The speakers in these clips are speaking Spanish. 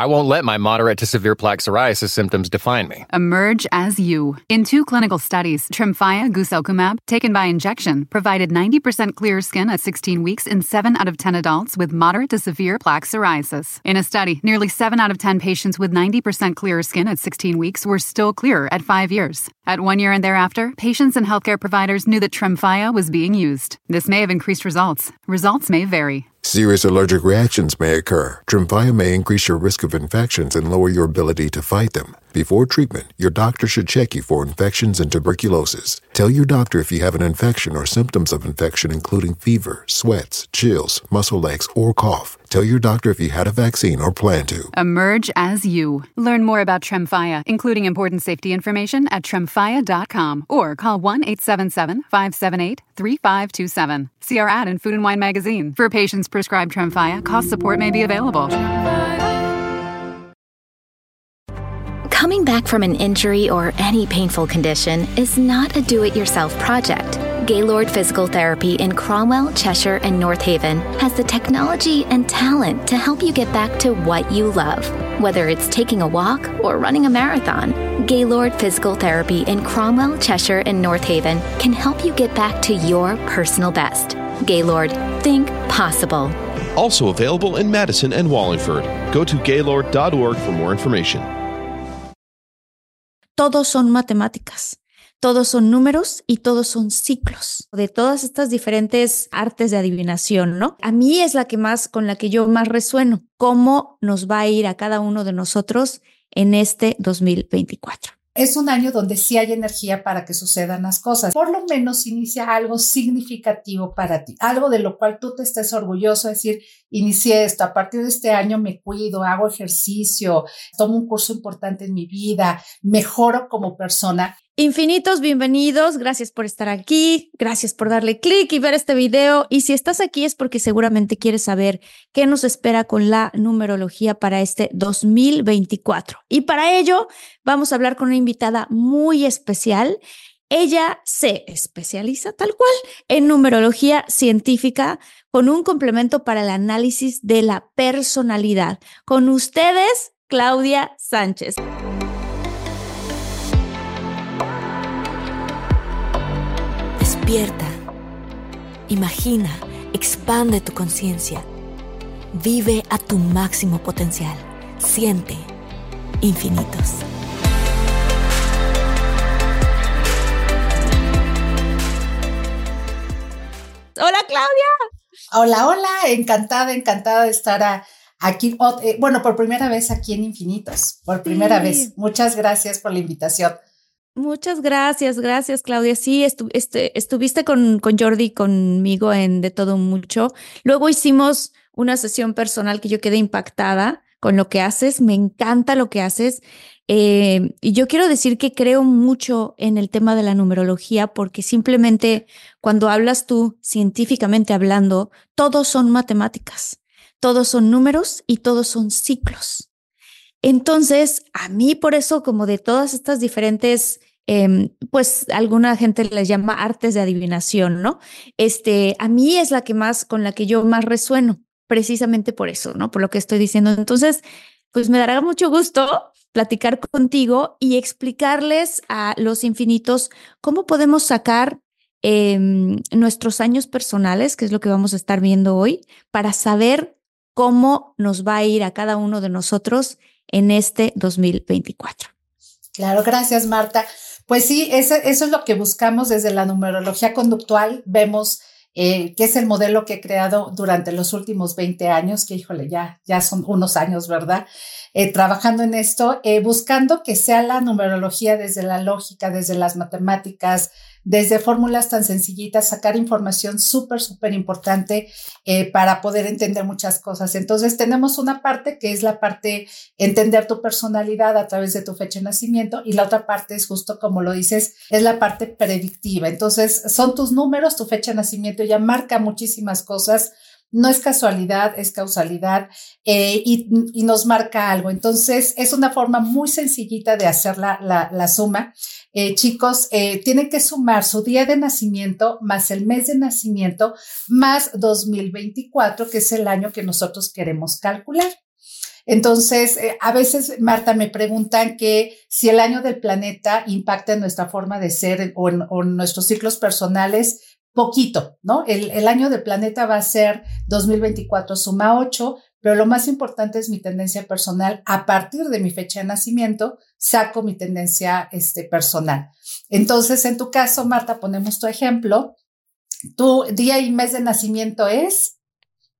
I won't let my moderate to severe plaque psoriasis symptoms define me. Emerge as you. In two clinical studies, Tremfya guselkumab, taken by injection, provided 90% clearer skin at 16 weeks in 7 out of 10 adults with moderate to severe plaque psoriasis. In a study, nearly 7 out of 10 patients with 90% clearer skin at 16 weeks were still clearer at 5 years. At 1 year and thereafter, patients and healthcare providers knew that Tremfya was being used. This may have increased results. Results may vary. Serious allergic reactions may occur. Tremfya may increase your risk of infections and lower your ability to fight them. Before treatment, your doctor should check you for infections and tuberculosis. Tell your doctor if you have an infection or symptoms of infection, including fever, sweats, chills, muscle aches, or cough. Tell your doctor if you had a vaccine or plan to. Emerge as you. Learn more about Tremfya, including important safety information at tremfya.com or call 1 877 578 3527. See our ad in Food and Wine magazine. For patients prescribed Tremfya, cost support may be available. Coming back from an injury or any painful condition is not a do it yourself project. Gaylord Physical Therapy in Cromwell, Cheshire, and North Haven has the technology and talent to help you get back to what you love. Whether it's taking a walk or running a marathon, Gaylord Physical Therapy in Cromwell, Cheshire, and North Haven can help you get back to your personal best. Gaylord, think possible. Also available in Madison and Wallingford. Go to gaylord.org for more information. Todos son matemáticas. Todos son números y todos son ciclos de todas estas diferentes artes de adivinación, ¿no? A mí es la que más, con la que yo más resueno, cómo nos va a ir a cada uno de nosotros en este 2024 es un año donde sí hay energía para que sucedan las cosas. Por lo menos inicia algo significativo para ti, algo de lo cual tú te estés orgulloso, de decir, inicié esto, a partir de este año me cuido, hago ejercicio, tomo un curso importante en mi vida, mejoro como persona Infinitos, bienvenidos. Gracias por estar aquí. Gracias por darle clic y ver este video. Y si estás aquí es porque seguramente quieres saber qué nos espera con la numerología para este 2024. Y para ello vamos a hablar con una invitada muy especial. Ella se especializa tal cual en numerología científica con un complemento para el análisis de la personalidad. Con ustedes, Claudia Sánchez. Despierta, imagina, expande tu conciencia, vive a tu máximo potencial, siente infinitos. Hola Claudia. Hola, hola, encantada, encantada de estar aquí, eh, bueno, por primera vez aquí en Infinitos, por primera vez. Muchas gracias por la invitación. Muchas gracias, gracias Claudia. Sí, este, estuviste con, con Jordi, conmigo en De Todo Mucho. Luego hicimos una sesión personal que yo quedé impactada con lo que haces, me encanta lo que haces. Eh, y yo quiero decir que creo mucho en el tema de la numerología porque simplemente cuando hablas tú, científicamente hablando, todos son matemáticas, todos son números y todos son ciclos. Entonces, a mí por eso, como de todas estas diferentes, em, pues alguna gente les llama artes de adivinación, ¿no? Este, a mí es la que más, con la que yo más resueno, precisamente por eso, ¿no? Por lo que estoy diciendo. Entonces, pues me dará mucho gusto platicar contigo y explicarles a los infinitos cómo podemos sacar em, nuestros años personales, que es lo que vamos a estar viendo hoy, para saber cómo nos va a ir a cada uno de nosotros en este 2024. Claro, gracias Marta. Pues sí, eso, es lo que buscamos desde la numerología conductual. Vemos eh, que es el modelo que he creado durante los últimos 20 años, que híjole, ya, ya son unos años, ¿verdad? Eh, trabajando en esto, eh, buscando que sea la numerología desde la lógica, desde las matemáticas, desde fórmulas tan sencillitas, sacar información súper, súper importante eh, para poder entender muchas cosas. Entonces tenemos una parte que es la parte entender tu personalidad a través de tu fecha de nacimiento y la otra parte es justo como lo dices, es la parte predictiva. Entonces son tus números, tu fecha de nacimiento ya marca muchísimas cosas no es casualidad, es causalidad eh, y, nos marca algo. Entonces, es una forma muy sencillita de hacer la, suma. Eh, chicos, eh, tienen que sumar su día de nacimiento más el mes de nacimiento más 2024, que es el año que nosotros queremos calcular. Entonces, a veces, Marta, me preguntan que si el año del planeta impacta en nuestra forma de ser o en, nuestros ciclos personales, poquito, ¿no? El, el, año del planeta va a ser 2024 suma 8, pero lo más importante es mi tendencia personal. A partir de mi fecha de nacimiento, saco mi tendencia este, personal. Entonces, en tu caso, Marta, ponemos tu ejemplo. ¿Tu día y mes de nacimiento es?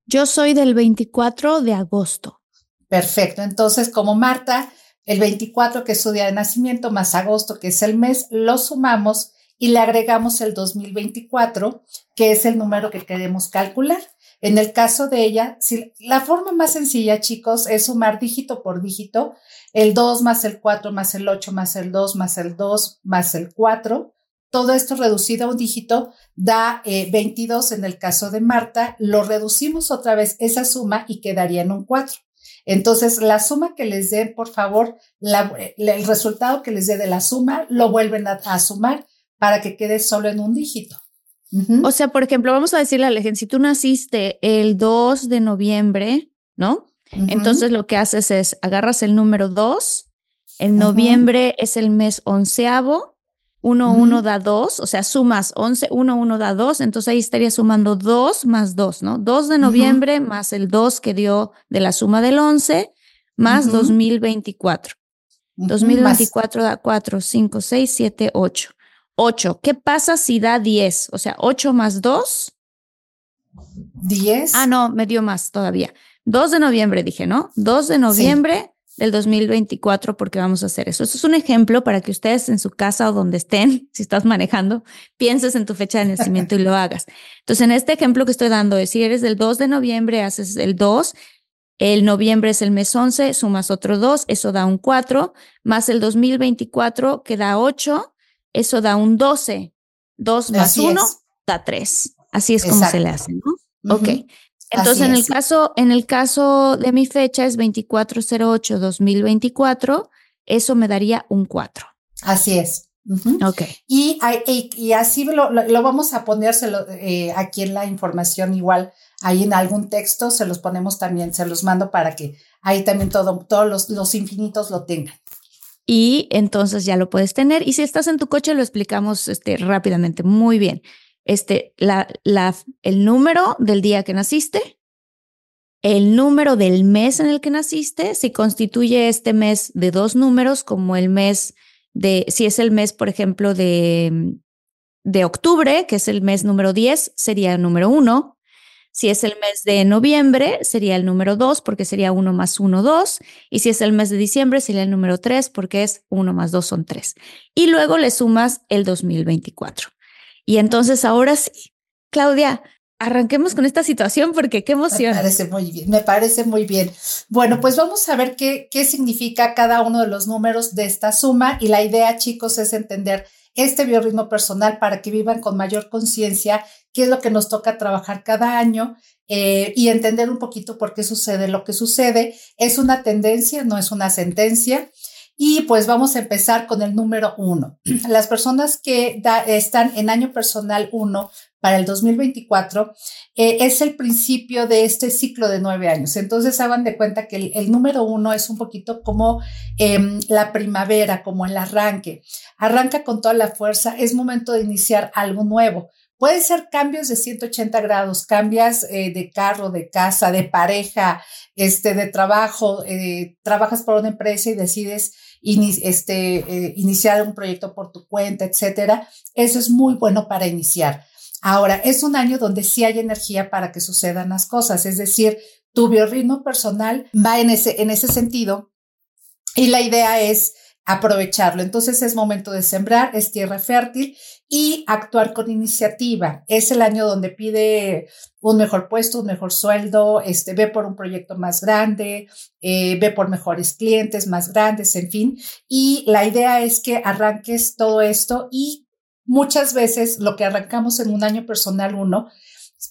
Yo soy del 24 de agosto. Perfecto. Entonces, como Marta, el 24, que es su día de nacimiento, más agosto, que es el mes, lo sumamos y le agregamos el 2024, que es el número que queremos calcular. En el caso de ella, si, la forma más sencilla, chicos, es sumar dígito por dígito, el 2 más el 4 más el 8 más el 2 más el 2 más el 4. Todo esto reducido a un dígito da 22 eh, en el caso de Marta. Lo reducimos otra vez esa suma y quedaría en un 4. Entonces, la suma que les dé, por favor, el resultado que les dé de la suma, lo vuelven a sumar para que quede solo en un dígito. O sea, por ejemplo, vamos a decirle a la gente, si tú naciste el 2 de noviembre, ¿no? Entonces lo que haces es agarras el número 2, en noviembre es el mes onceavo, 1, 1 da 2, o sea, sumas 11, 1, 1 da 2, entonces ahí estaría sumando 2 más 2, ¿no? 2 de noviembre más el 2 que dio de la suma del 11, más 2024. 2024 da 4, 5, 6, 7, 8. 8. ¿Qué pasa si da 10? O sea, 8 más 2. 10. Ah, no, me dio más todavía. 2 de noviembre dije, ¿no? 2 de noviembre del 2024 porque vamos a hacer eso. Eso es un ejemplo para que ustedes en su casa o donde estén, si estás manejando, pienses en tu fecha de nacimiento y lo hagas. Entonces, en este ejemplo que estoy dando es si eres del 2 de noviembre, haces el 2. El noviembre es el mes 11, sumas otro 2, eso da un 4, más el 2024 que da 8 eso da un 12. 2 más 1 da 3. Así es como se le hace, ¿no? Ok. Entonces, en el, caso, en el caso de mi fecha es 2408-2024, eso me daría un 4. Así es. Ok. Y, y, así lo, lo, vamos a ponérselo eh, aquí en la información igual, ahí en algún texto, se los ponemos también, se los mando para que ahí también todo, todos los, los infinitos lo tengan y entonces ya lo puedes tener. Y si estás en tu coche, lo explicamos este, rápidamente. Muy bien. Este, la, la, el número del día que naciste, el número del mes en el que naciste, si constituye este mes de dos números, como el mes de, si es el mes, por ejemplo, de, de octubre, que es el mes número 10, sería el número uno. Si es el mes de noviembre, sería el número 2 porque sería 1 más 1, 2. Y si es el mes de diciembre, sería el número 3 porque es 1 más 2 son 3. Y luego le sumas el 2024. Y entonces ahora sí, Claudia, arranquemos con esta situación porque qué emoción. Me parece muy bien, me parece muy bien. Bueno, pues vamos a ver qué, qué significa cada uno de los números de esta suma y la idea, chicos, es entender este biorritmo personal para que vivan con mayor conciencia qué es lo que nos toca trabajar cada año eh, y entender un poquito por qué sucede lo que sucede. Es una tendencia, no es una sentencia. Y pues vamos a empezar con el número uno. Las personas que están en año personal uno para el 2024 eh, es el principio de este ciclo de nueve años. Entonces hagan de cuenta que el, número uno es un poquito como em, la primavera, como el arranque. Arranca con toda la fuerza, es momento de iniciar algo nuevo. Pueden ser cambios de 180 grados, cambias eh, de carro, de casa, de pareja, este, de trabajo, eh, trabajas por una empresa y decides este, eh, iniciar un proyecto por tu cuenta, etcétera. Eso es muy bueno para iniciar. Ahora, es un año donde sí hay energía para que sucedan las cosas, es decir, tu biorritmo personal va en ese, en ese sentido y la idea es aprovecharlo. Entonces es momento de sembrar, es tierra fértil y actuar con iniciativa. Es el año donde pide un mejor puesto, un mejor sueldo, este, ve por un proyecto más grande, eh, ve por mejores clientes más grandes, en fin. Y la idea es que arranques todo esto y muchas veces lo que arrancamos en un año personal uno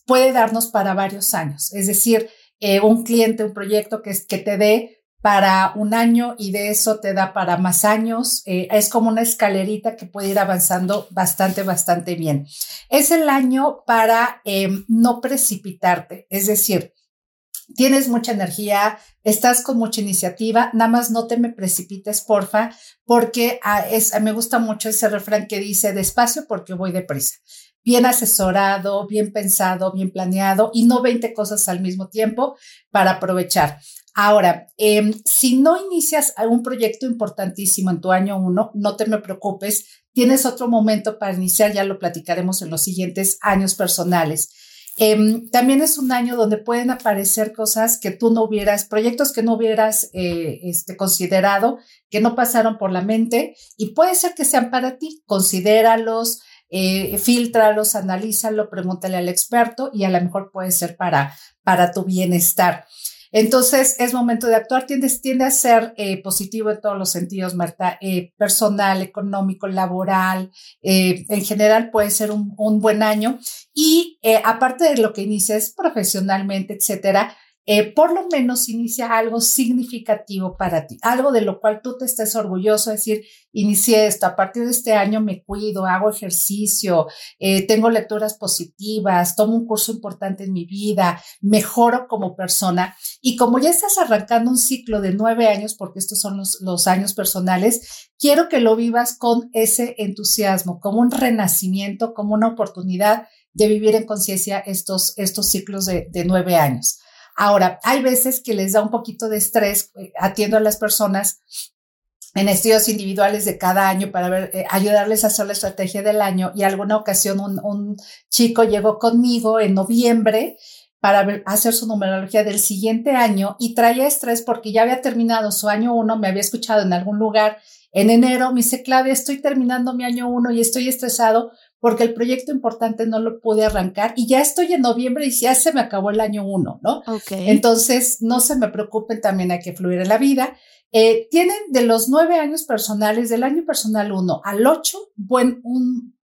puede darnos para varios años. Es decir, eh, un cliente, un proyecto que, que te dé para un año y de eso te da para más años. Eh, es como una escalerita que puede ir avanzando bastante, bastante bien. Es el año para em, no precipitarte, es decir, tienes mucha energía, estás con mucha iniciativa, nada más no te me precipites, porfa, porque ah, es, me gusta mucho ese refrán que dice despacio porque voy deprisa. Bien asesorado, bien pensado, bien planeado y no 20 cosas al mismo tiempo para aprovechar. Ahora, em, si no inicias un proyecto importantísimo en tu año uno, no te me preocupes, tienes otro momento para iniciar, ya lo platicaremos en los siguientes años personales. Em, también es un año donde pueden aparecer cosas que tú no hubieras, proyectos que no hubieras eh, este, considerado, que no pasaron por la mente y puede ser que sean para ti. Considéralos, eh, filtralos, analízalo, pregúntale al experto y a lo mejor puede ser para, para tu bienestar. Entonces, es momento de actuar. Tiende, tiende a ser eh, positivo en todos los sentidos, Marta, eh, personal, económico, laboral. Eh, en general puede ser un, un buen año. Y aparte de lo que inicies profesionalmente, etcétera, eh, por lo menos inicia algo significativo para ti, algo de lo cual tú te estés orgulloso, decir, inicié esto, a partir de este año me cuido, hago ejercicio, eh, tengo lecturas positivas, tomo un curso importante en mi vida, mejoro como persona. Y como ya estás arrancando un ciclo de nueve años, porque estos son los, años personales, quiero que lo vivas con ese entusiasmo, como un renacimiento, como una oportunidad de vivir en conciencia estos, ciclos de nueve años. Ahora, hay veces que les da un poquito de estrés, eh, atiendo a las personas en estudios individuales de cada año para ver, eh, ayudarles a hacer la estrategia del año y alguna ocasión un, chico llegó conmigo en noviembre para hacer su numerología del siguiente año y traía estrés porque ya había terminado su año uno, me había escuchado en algún lugar en enero, me dice, Claudia, estoy terminando mi año uno y estoy estresado porque el proyecto importante no lo pude arrancar y ya estoy en noviembre y ya se me acabó el año uno, ¿no? Ok. Entonces, no se me preocupen, también hay que fluir en la vida. Eh, tienen de los nueve años personales, del año personal uno al ocho, buen, un,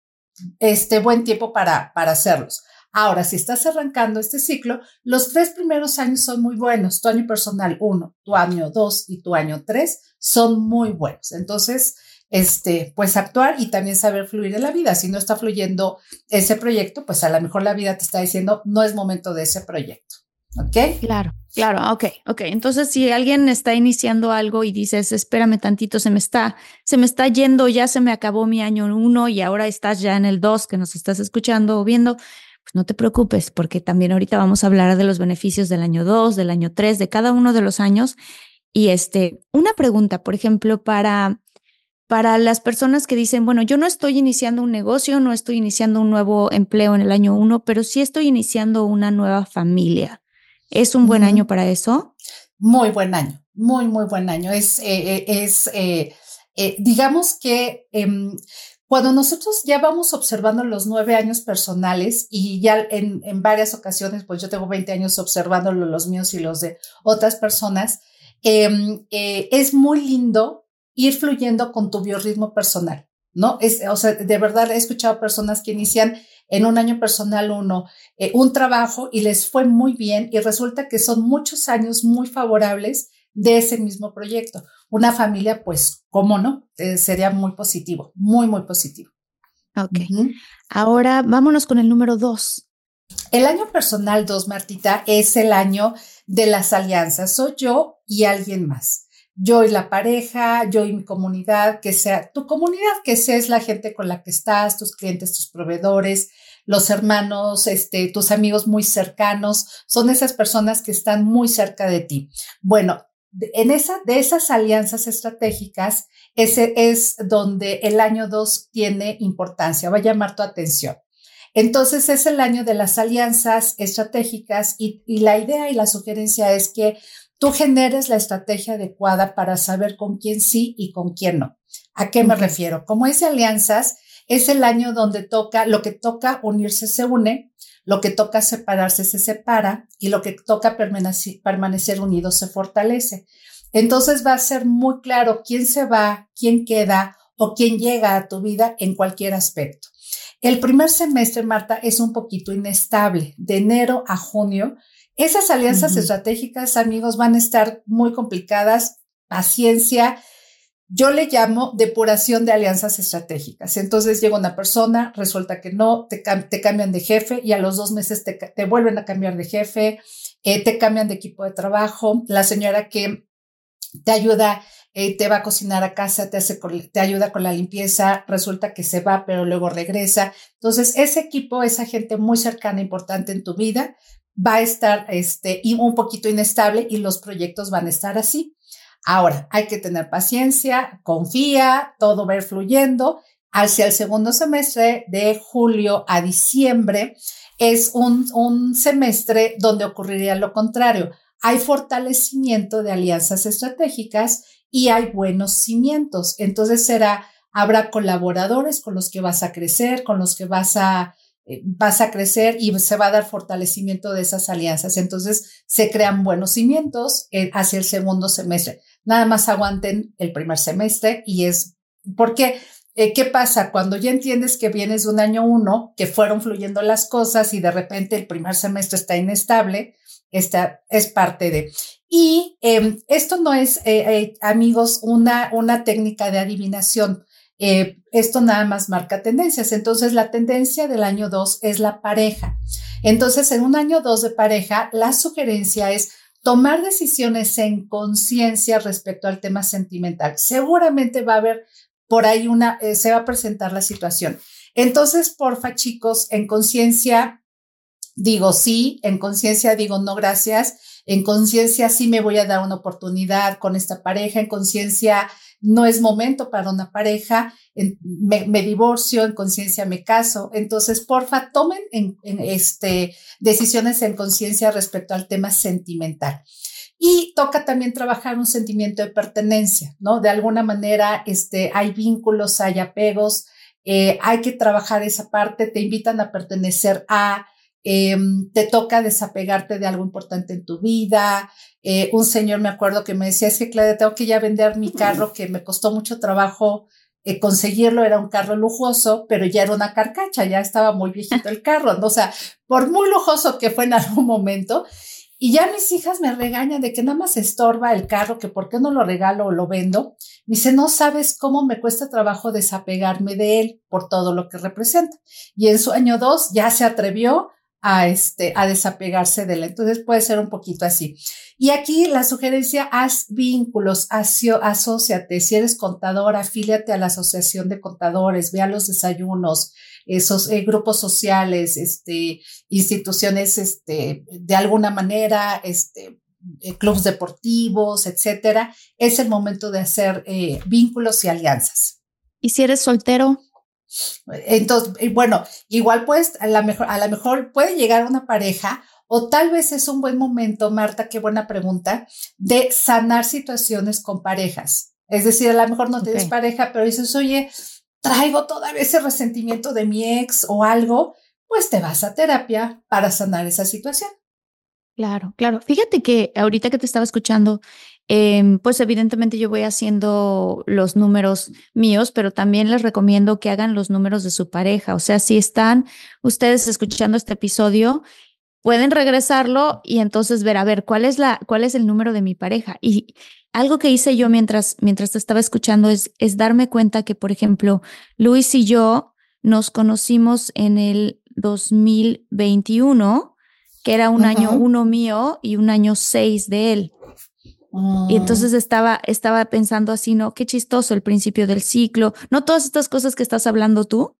este, buen tiempo para, para hacerlos. Ahora, si estás arrancando este ciclo, los tres primeros años son muy buenos. Tu año personal uno, tu año dos y tu año tres son muy buenos. Entonces, este, pues actuar y también saber fluir en la vida. Si no está fluyendo ese proyecto, pues a lo mejor la vida te está diciendo, no es momento de ese proyecto. ¿Ok? Claro, claro, ok, ok. Entonces, si alguien está iniciando algo y dices, espérame tantito, se me está, se me está yendo, ya se me acabó mi año uno y ahora estás ya en el dos que nos estás escuchando o viendo, pues no te preocupes, porque también ahorita vamos a hablar de los beneficios del año dos, del año tres, de cada uno de los años. Y este, una pregunta, por ejemplo, para para las personas que dicen, bueno, yo no estoy iniciando un negocio, no estoy iniciando un nuevo empleo en el año uno, pero sí estoy iniciando una nueva familia. ¿Es un buen año para eso? Muy buen año, muy, muy buen año. Es, eh, eh, es eh, digamos que em, cuando nosotros ya vamos observando los nueve años personales y ya en, en varias ocasiones, pues yo tengo 20 años observando los míos y los de otras personas, em, es muy lindo ir fluyendo con tu biorritmo personal, ¿no? Es, o sea, de verdad he escuchado personas que inician en un año personal uno eh, un trabajo y les fue muy bien y resulta que son muchos años muy favorables de ese mismo proyecto. Una familia, pues, ¿cómo no? Eh, sería muy positivo, muy, muy positivo. Ok. Ahora vámonos con el número dos. El año personal dos, Martita, es el año de las alianzas. Soy yo y alguien más yo y la pareja, yo y mi comunidad, que sea tu comunidad, que sea es la gente con la que estás, tus clientes, tus proveedores, los hermanos, este, tus amigos muy cercanos, son esas personas que están muy cerca de ti. Bueno, en esa, de esas alianzas estratégicas, ese es donde el año 2 tiene importancia, va a llamar tu atención. Entonces es el año de las alianzas estratégicas y, y la idea y la sugerencia es que tú generes la estrategia adecuada para saber con quién sí y con quién no. ¿A qué me refiero? Como es de alianzas, es el año donde toca, lo que toca unirse se une, lo que toca separarse se separa y lo que toca permanecer, permanecer unido se fortalece. Entonces va a ser muy claro quién se va, quién queda o quién llega a tu vida en cualquier aspecto. El primer semestre, Marta, es un poquito inestable. De enero a junio esas alianzas estratégicas, amigos, van a estar muy complicadas. Paciencia. yo le llamo depuración de alianzas estratégicas. Entonces llega una persona, resulta que no, te, te cambian de jefe y a los dos meses te, te vuelven a cambiar de jefe, eh, te cambian de equipo de trabajo. La señora que te ayuda, eh, te va a cocinar a casa, te, hace, te ayuda con la limpieza, resulta que se va, pero luego regresa. Entonces, ese equipo, esa gente muy cercana, importante en tu vida, va a estar este, un poquito inestable y los proyectos van a estar así. Ahora, hay que tener paciencia, confía, todo va a ir fluyendo. Hacia el segundo semestre, de julio a diciembre, es un, un semestre donde ocurriría lo contrario. Hay fortalecimiento de alianzas estratégicas y hay buenos cimientos. Entonces será, habrá colaboradores con los que vas a crecer, con los que vas a, vas a crecer y se va a dar fortalecimiento de esas alianzas. Entonces se crean buenos cimientos eh, hacia el segundo semestre nada más aguanten el primer semestre y es porque, eh, ¿qué pasa? Cuando ya entiendes que vienes de un año uno, que fueron fluyendo las cosas y de repente el primer semestre está inestable, esta es parte de. Y em, esto no es, eh, eh, amigos, una, una técnica de adivinación. Esto nada más marca tendencias. Entonces, la tendencia del año dos es la pareja. Entonces, en un año dos de pareja, la sugerencia es tomar decisiones en conciencia respecto al tema sentimental. Seguramente va a haber por ahí una, eh, se va a presentar la situación. Entonces, porfa, chicos, en conciencia digo sí, en conciencia digo no, gracias. En conciencia sí me voy a dar una oportunidad con esta pareja. En conciencia no es momento para una pareja, me, divorcio, en conciencia me caso. Entonces, porfa, tomen en, este, decisiones en conciencia respecto al tema sentimental. Y toca también trabajar un sentimiento de pertenencia, ¿no? De alguna manera, este, hay vínculos, hay apegos, eh, hay que trabajar esa parte, te invitan a pertenecer a, Em, te toca desapegarte de algo importante en tu vida. Eh, un señor me acuerdo que me decía, es que Claudia, tengo que ya vender mi carro que me costó mucho trabajo eh, conseguirlo, era un carro lujoso, pero ya era una carcacha, ya estaba muy viejito el carro, ¿no? o sea, por muy lujoso que fue en algún momento. Y ya mis hijas me regañan de que nada más estorba el carro, que por qué no lo regalo o lo vendo. Me dice, no sabes cómo me cuesta trabajo desapegarme de él por todo lo que representa. Y en su año dos ya se atrevió a, este, a desapegarse de él. Entonces puede ser un poquito así. Y aquí la sugerencia, haz vínculos, asocio, asóciate. Si eres contador, afíliate a la asociación de contadores, ve a los desayunos, esos eh, grupos sociales, este, instituciones, este, de alguna manera, este, eh, clubes deportivos, etcétera. Es el momento de hacer eh, vínculos y alianzas. ¿Y si eres soltero? Entonces, bueno, igual pues a lo mejor, a la mejor puede llegar una pareja o tal vez es un buen momento, Marta, qué buena pregunta, de sanar situaciones con parejas. Es decir, a lo mejor no tienes pareja, pero dices, oye, traigo todavía ese resentimiento de mi ex o algo, pues te vas a terapia para sanar esa situación. Claro, claro. Fíjate que ahorita que te estaba escuchando, Em, pues evidentemente yo voy haciendo los números míos, pero también les recomiendo que hagan los números de su pareja. O sea, si están ustedes escuchando este episodio, pueden regresarlo y entonces ver, a ver, ¿cuál es, la, cuál es el número de mi pareja? Y algo que hice yo mientras, mientras te estaba escuchando es, es darme cuenta que, por ejemplo, Luis y yo nos conocimos en el 2021, que era un año uno mío y un año seis de él. Y mm. entonces estaba, estaba pensando así, ¿no? Qué chistoso el principio del ciclo, no todas estas cosas que estás hablando tú,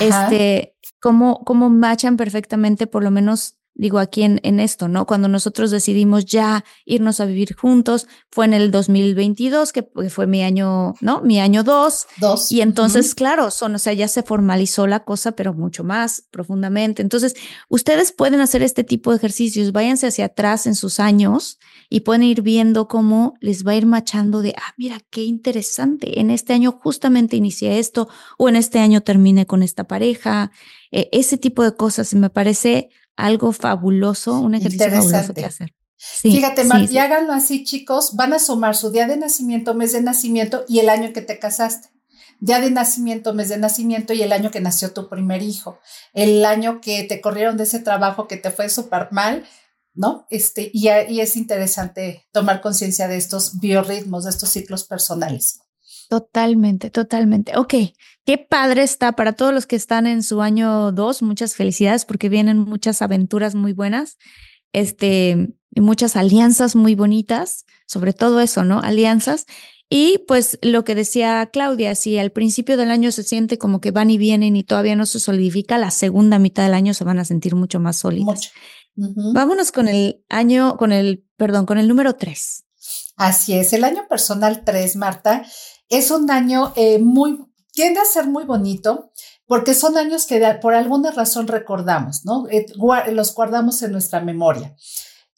este, cómo, cómo machan perfectamente, por lo menos digo aquí en, en, esto, ¿no? Cuando nosotros decidimos ya irnos a vivir juntos, fue en el 2022, que fue mi año, ¿no? Mi año dos. Dos. Y entonces, claro, son, o sea, ya se formalizó la cosa, pero mucho más profundamente. Entonces, ustedes pueden hacer este tipo de ejercicios, váyanse hacia atrás en sus años y pueden ir viendo cómo les va a ir machando de, ah, mira, qué interesante, en este año justamente inicié esto o en este año terminé con esta pareja. Eh, ese tipo de cosas me parece algo fabuloso, un ejercicio fabuloso que hacer. Fíjate, Mar, y háganlo así, chicos, van a sumar su día de nacimiento, mes de nacimiento y el año que te casaste. Día de nacimiento, mes de nacimiento y el año que nació tu primer hijo. El año que te corrieron de ese trabajo que te fue súper mal, ¿no? Este, y, y es interesante tomar conciencia de estos biorritmos, de estos ciclos personales. Totalmente, totalmente. Ok, qué padre está para todos los que están en su año dos. Muchas felicidades porque vienen muchas aventuras muy buenas, este, y muchas alianzas muy bonitas, sobre todo eso, ¿no? Alianzas. Y pues lo que decía Claudia, si al principio del año se siente como que van y vienen y todavía no se solidifica, la segunda mitad del año se van a sentir mucho más Vámonos con el año, con el, perdón, con el número tres. Así es, el año personal tres, Marta, es un año eh, muy, tiende a ser muy bonito porque son años que por alguna razón recordamos, ¿no? Eh, los guardamos en nuestra memoria.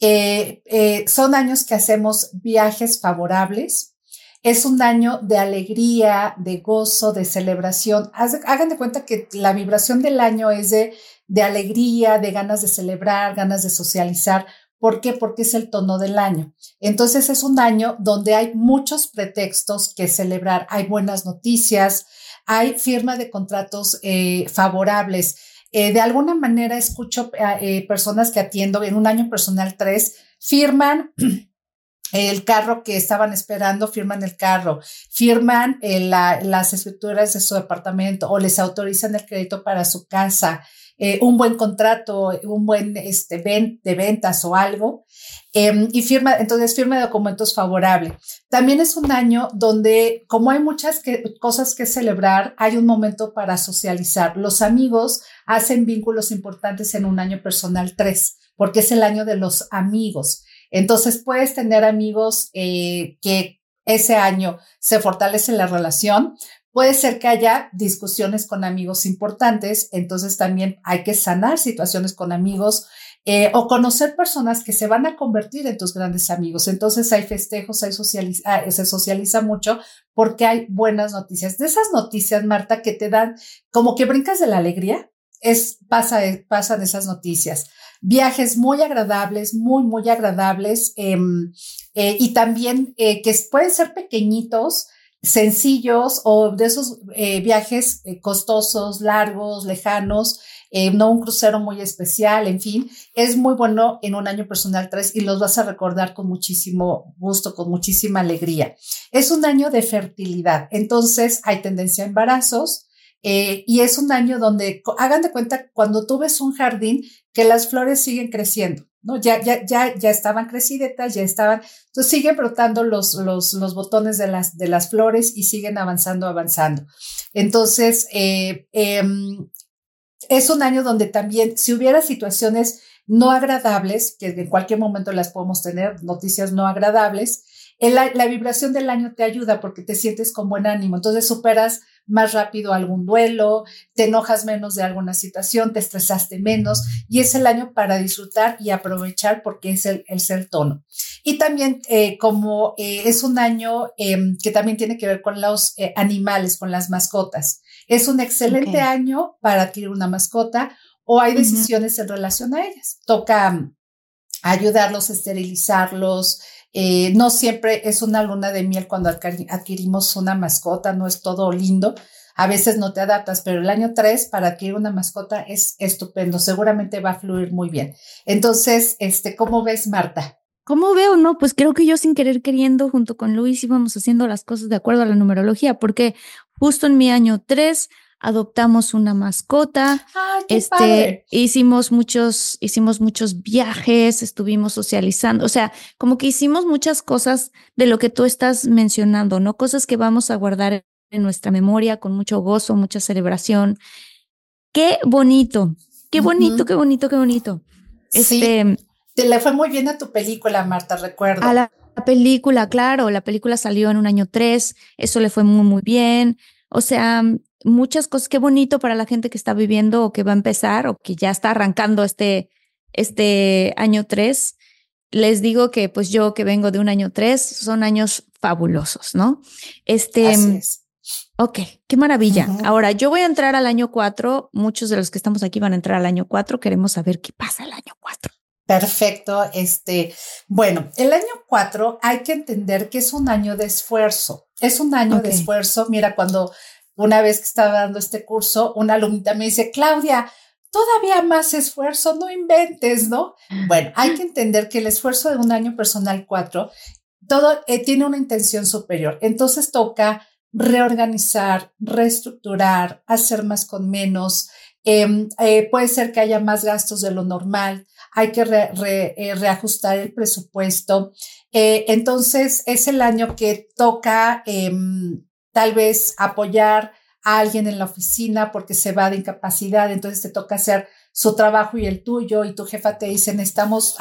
Eh, son años que hacemos viajes favorables, es un año de alegría, de gozo, de celebración. Hagan de cuenta que la vibración del año es de, de alegría, de ganas de celebrar, ganas de socializar. ¿Por qué? Porque es el tono del año. Entonces es un año donde hay muchos pretextos que celebrar. Hay buenas noticias, hay firma de contratos eh, favorables. Eh, de alguna manera escucho eh, personas que atiendo en un año personal 3, firman el carro que estaban esperando, firman el carro, firman eh, las escrituras de su departamento o les autorizan el crédito para su casa, eh, un buen contrato, un buen este, de ventas o algo, em, y firma, entonces firma documentos favorable. También es un año donde, como hay muchas cosas que celebrar, hay un momento para socializar. Los amigos hacen vínculos importantes en un año personal 3, porque es el año de los amigos. Entonces puedes tener amigos eh, que ese año se fortalece la relación. Puede ser que haya discusiones con amigos importantes, entonces también hay que sanar situaciones con amigos eh, o conocer personas que se van a convertir en tus grandes amigos. Entonces hay festejos, hay ah, se socializa mucho porque hay buenas noticias. De esas noticias, Marta, que te dan como que brincas de la alegría, es, pasa, pasan esas noticias viajes muy agradables, muy, muy agradables em, eh, y también eh, que pueden ser pequeñitos, sencillos o de esos eh, viajes costosos, largos, lejanos, no un crucero muy especial, en fin, es muy bueno en un año personal 3 y los vas a recordar con muchísimo gusto, con muchísima alegría. Es un año de fertilidad, entonces hay tendencia a embarazos, eh, y es un año donde, hagan de cuenta, cuando tú ves un jardín, que las flores siguen creciendo, ¿no? Ya, ya, ya, ya estaban crecidetas, ya estaban, entonces siguen brotando los, los, los botones de las, de las flores y siguen avanzando, avanzando. Entonces, eh, em, es un año donde también, si hubiera situaciones no agradables, que en cualquier momento las podemos tener, noticias no agradables, la, la vibración del año te ayuda porque te sientes con buen ánimo, entonces superas más rápido algún duelo, te enojas menos de alguna situación, te estresaste menos y es el año para disfrutar y aprovechar porque es el, el ser tono. Y también eh, como eh, es un año em, que también tiene que ver con los eh, animales, con las mascotas. Es un excelente año para adquirir una mascota o hay decisiones en relación a ellas. Toca mm, ayudarlos, esterilizarlos, eh, no siempre es una luna de miel cuando adquirimos una mascota, no es todo lindo. A veces no te adaptas, pero el año 3 para adquirir una mascota es estupendo. Seguramente va a fluir muy bien. Entonces, este, ¿cómo ves, Marta? ¿Cómo veo? No, pues creo que yo sin querer queriendo, junto con Luis, íbamos haciendo las cosas de acuerdo a la numerología, porque justo en mi año 3 adoptamos una mascota, este, hicimos muchos, hicimos muchos viajes, estuvimos socializando, o sea, como que hicimos muchas cosas de lo que tú estás mencionando, ¿no? Cosas que vamos a guardar en nuestra memoria con mucho gozo, mucha celebración. Qué bonito, qué bonito, qué bonito, qué bonito. Este, te le fue muy bien a tu película, Marta, recuerdo. A la, la película, claro, la película salió en un año tres, eso le fue muy, muy bien. O sea, muchas cosas, qué bonito para la gente que está viviendo o que va a empezar o que ya está arrancando este, este año 3. Les digo que pues yo que vengo de un año 3, son años fabulosos, ¿no? Este, Ok, qué maravilla. Ahora, yo voy a entrar al año 4. Muchos de los que estamos aquí van a entrar al año 4. Queremos saber qué pasa el año 4. Perfecto. Este, bueno, el año 4 hay que entender que es un año de esfuerzo. Es un año de esfuerzo. Mira, cuando una vez que estaba dando este curso, una alumnita me dice, Claudia, todavía más esfuerzo, no inventes, ¿no? Bueno, hay que entender que el esfuerzo de un año personal 4, todo eh, tiene una intención superior. Entonces toca reorganizar, reestructurar, hacer más con menos. Em, eh, puede ser que haya más gastos de lo normal, hay que eh, reajustar el presupuesto. Entonces, es el año que toca em, tal vez apoyar a alguien en la oficina porque se va de incapacidad, entonces te toca hacer su trabajo y el tuyo y tu jefa te dice necesitamos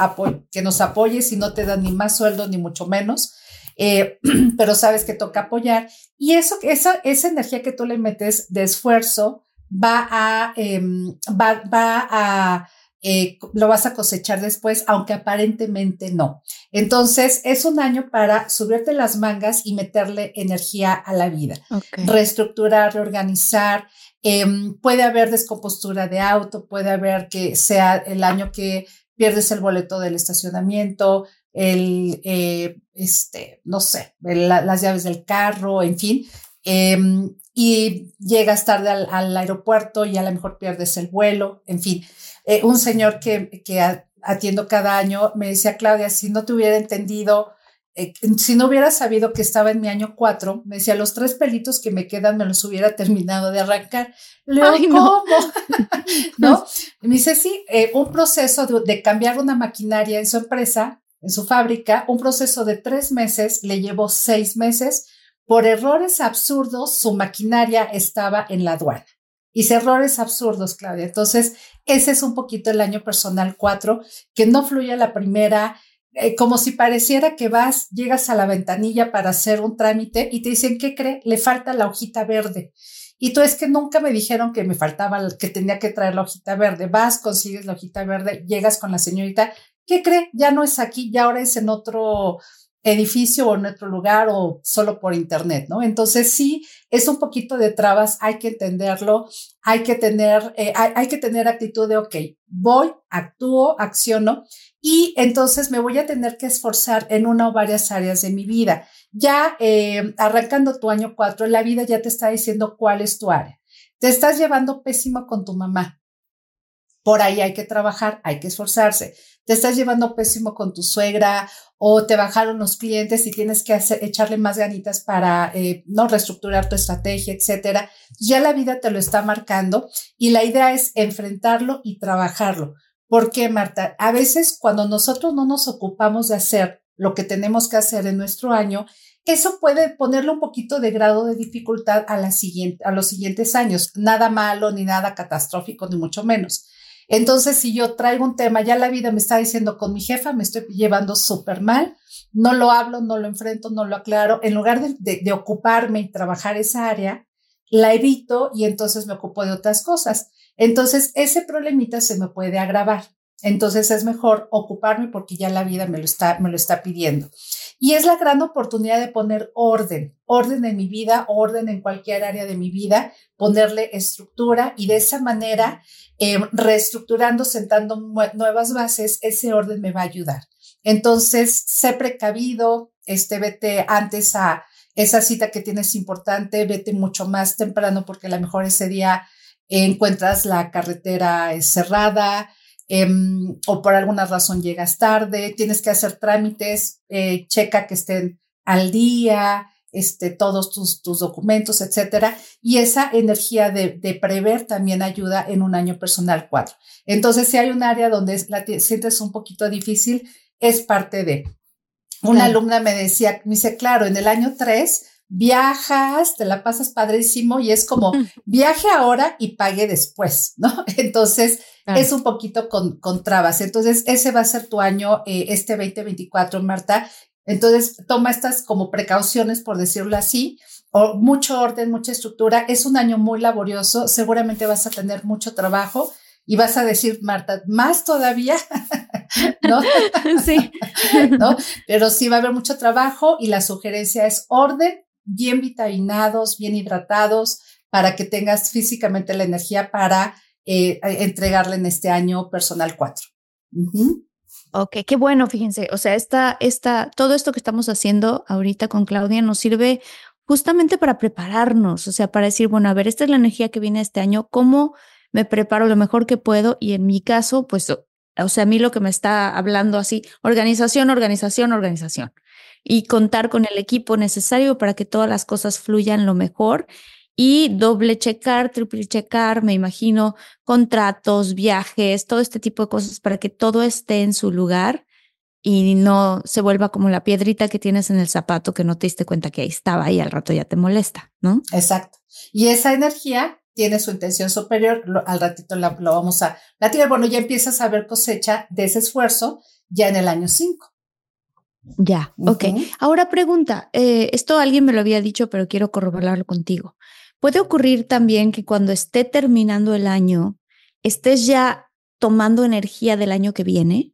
que nos apoyes y no te dan ni más sueldo ni mucho menos. Eh, pero sabes que toca apoyar. Y eso, esa, esa energía que tú le metes de esfuerzo va a, em, va, va a, eh, lo vas a cosechar después, aunque aparentemente no. Entonces, es un año para subirte las mangas y meterle energía a la vida. Reestructurar, reorganizar. Em, puede haber descompostura de auto, puede haber que sea el año que pierdes el boleto del estacionamiento, el, eh, este, no sé, las llaves del carro, en fin. Em, y llegas tarde al, aeropuerto y a lo mejor pierdes el vuelo, en fin. Eh, un señor que, que atiendo cada año me decía, Claudia, si no te hubiera entendido, eh, si no hubiera sabido que estaba en mi año cuatro, me decía, los tres pelitos que me quedan me los hubiera terminado de arrancar. Le digo, ¿cómo? ¿No? me dice, sí, un proceso de cambiar una maquinaria en su empresa en su fábrica, un proceso de tres meses le llevó seis meses. Por errores absurdos, su maquinaria estaba en la aduana. Hice errores absurdos, Claudia. Entonces, ese es un poquito el año personal cuatro, que no fluye la primera, eh, como si pareciera que vas, llegas a la ventanilla para hacer un trámite y te dicen, ¿qué cree? Le falta la hojita verde. Y tú es que nunca me dijeron que me faltaba, que tenía que traer la hojita verde. Vas, consigues la hojita verde, llegas con la señorita ¿qué cree? Ya no es aquí, ya ahora es en otro edificio o en otro lugar o solo por internet, ¿no? Entonces sí, es un poquito de trabas, hay que entenderlo, hay que tener, eh, hay, que tener actitud de, ok, voy, actúo, acciono y entonces me voy a tener que esforzar en una o varias áreas de mi vida. Ya eh, arrancando tu año cuatro, la vida ya te está diciendo cuál es tu área. Te estás llevando pésimo con tu mamá. Por ahí hay que trabajar, hay que esforzarse te estás llevando pésimo con tu suegra o te bajaron los clientes y tienes que hacer, echarle más ganitas para eh, no reestructurar tu estrategia, etcétera. Ya la vida te lo está marcando y la idea es enfrentarlo y trabajarlo. ¿Por qué, Marta? A veces cuando nosotros no nos ocupamos de hacer lo que tenemos que hacer en nuestro año, eso puede ponerle un poquito de grado de dificultad a, los siguientes años. Nada malo ni nada catastrófico, ni mucho menos. Entonces, si yo traigo un tema, ya la vida me está diciendo con mi jefa, me estoy llevando súper mal, no lo hablo, no lo enfrento, no lo aclaro, en lugar de, ocuparme y trabajar esa área, la evito y entonces me ocupo de otras cosas. Entonces, ese problemita se me puede agravar. Entonces, es mejor ocuparme porque ya la vida me lo está, me lo está pidiendo. Y es la gran oportunidad de poner orden, orden en mi vida, orden en cualquier área de mi vida, ponerle estructura y de esa manera, eh, reestructurando, sentando nuevas bases, ese orden me va a ayudar. Entonces, sé precavido, este, vete antes a esa cita que tienes importante, vete mucho más temprano porque a lo mejor ese día encuentras la carretera cerrada, Em, o por alguna razón llegas tarde, tienes que hacer trámites, eh, checa que estén al día, este, todos tus, tus documentos, etcétera. Y esa energía de, de, prever también ayuda en un año personal 4. Entonces, si hay un área donde la sientes un poquito difícil, es parte de. Una alumna me decía, me dice, claro, en el año 3 viajas, te la pasas padrísimo y es como viaje ahora y pague después, ¿no? Entonces es un poquito con, con, trabas. Entonces ese va a ser tu año, eh, este 2024, Marta. Entonces toma estas como precauciones, por decirlo así, o mucho orden, mucha estructura. Es un año muy laborioso, seguramente vas a tener mucho trabajo y vas a decir, Marta, más todavía, ¿no? Sí. ¿No? Pero sí va a haber mucho trabajo y la sugerencia es orden, bien vitaminados, bien hidratados, para que tengas físicamente la energía para eh, entregarle en este año personal 4. Ok, qué bueno, fíjense, o sea, esta, todo esto que estamos haciendo ahorita con Claudia nos sirve justamente para prepararnos, o sea, para decir, bueno, a ver, esta es la energía que viene este año, ¿cómo me preparo lo mejor que puedo? Y en mi caso, pues, o sea, a mí lo que me está hablando así, organización, organización, organización. y contar con el equipo necesario para que todas las cosas fluyan lo mejor y doble checar, triple checar, me imagino, contratos, viajes, todo este tipo de cosas para que todo esté en su lugar y no se vuelva como la piedrita que tienes en el zapato que no te diste cuenta que ahí estaba y al rato ya te molesta, ¿no? Exacto. Y esa energía tiene su intención superior, al ratito lo vamos a platicar. Bueno, ya empiezas a ver cosecha de ese esfuerzo ya en el año 5. Ya, ok. Ahora pregunta, eh, esto alguien me lo había dicho, pero quiero corroborarlo contigo. ¿Puede ocurrir también que cuando esté terminando el año, estés ya tomando energía del año que viene?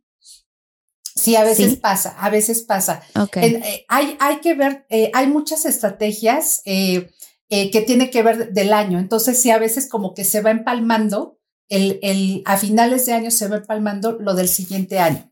Sí, a veces pasa, a veces pasa. Okay. Eh, hay, hay que ver, eh, hay muchas estrategias que tienen que ver del año. Entonces, sí, a veces como que se va empalmando, el, el, a finales de año se va empalmando lo del siguiente año.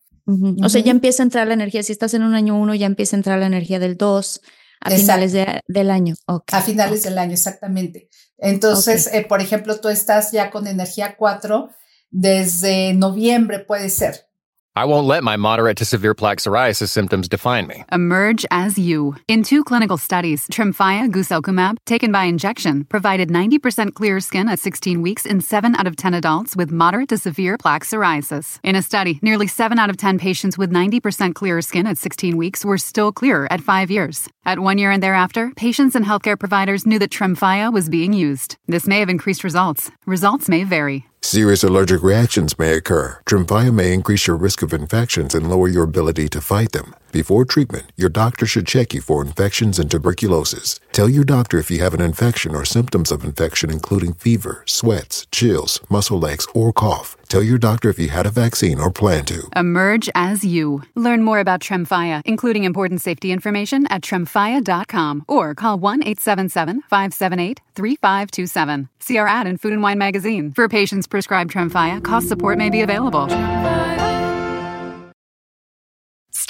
O sea, ya empieza a entrar la energía, si estás en un año uno, ya empieza a entrar la energía del dos a finales del año. A finales del año, exactamente. Entonces, eh, por ejemplo, tú estás ya con energía cuatro desde noviembre, puede ser. I won't let my moderate to severe plaque psoriasis symptoms define me. Emerge as you. In two clinical studies, Tremfya guselkumab, taken by injection, provided 90% clearer skin at 16 weeks in 7 out of 10 adults with moderate to severe plaque psoriasis. In a study, nearly 7 out of 10 patients with 90% clearer skin at 16 weeks were still clear at 5 years. At 1 year and thereafter, patients and healthcare providers knew that Tremfya was being used. This may have increased results. Results may vary. Serious allergic reactions may occur. Tremfya may increase your risk of infections and lower your ability to fight them. Before treatment, your doctor should check you for infections and tuberculosis. Tell your doctor if you have an infection or symptoms of infection, including fever, sweats, chills, muscle aches, or cough. Tell your doctor if you had a vaccine or plan to. Emerge as you. Learn more about Tremfya, including important safety information at tremfya.com or call 1 877 578 3527. See our ad in Food and Wine magazine. For patients prescribed Tremfya, cost support may be available.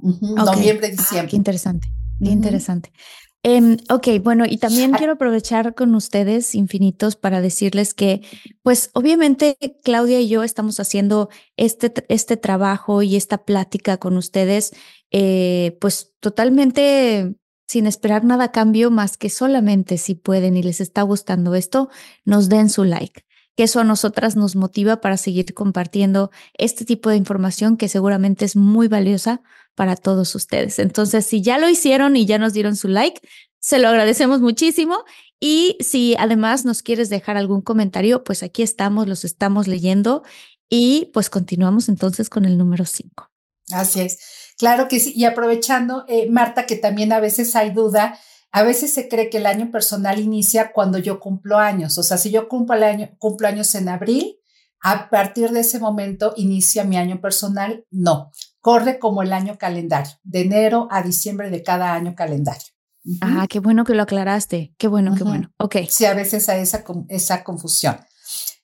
Noviembre, diciembre. Ah, qué interesante, qué interesante. Um, ok, bueno, y también quiero aprovechar con ustedes infinitos para decirles que, pues obviamente Claudia y yo estamos haciendo este, este trabajo y esta plática con ustedes, eh, pues totalmente sin esperar nada a cambio más que solamente si pueden y les está gustando esto, nos den su like que eso a nosotras nos motiva para seguir compartiendo este tipo de información que seguramente es muy valiosa para todos ustedes. Entonces, si ya lo hicieron y ya nos dieron su like, se lo agradecemos muchísimo. Y si además nos quieres dejar algún comentario, pues aquí estamos, los estamos leyendo y pues continuamos entonces con el número 5. Así es. Claro que sí. Y aprovechando, eh, Marta, que también a veces hay duda, a veces se cree que el año personal inicia cuando yo cumplo años. O sea, si yo cumplo, el año, cumplo años en abril, a partir de ese momento inicia mi año personal. No, corre como el año calendario, de enero a diciembre de cada año calendario. Ah, qué bueno que lo aclaraste. Qué bueno, qué bueno. Ok. Sí, a veces hay esa, esa confusión.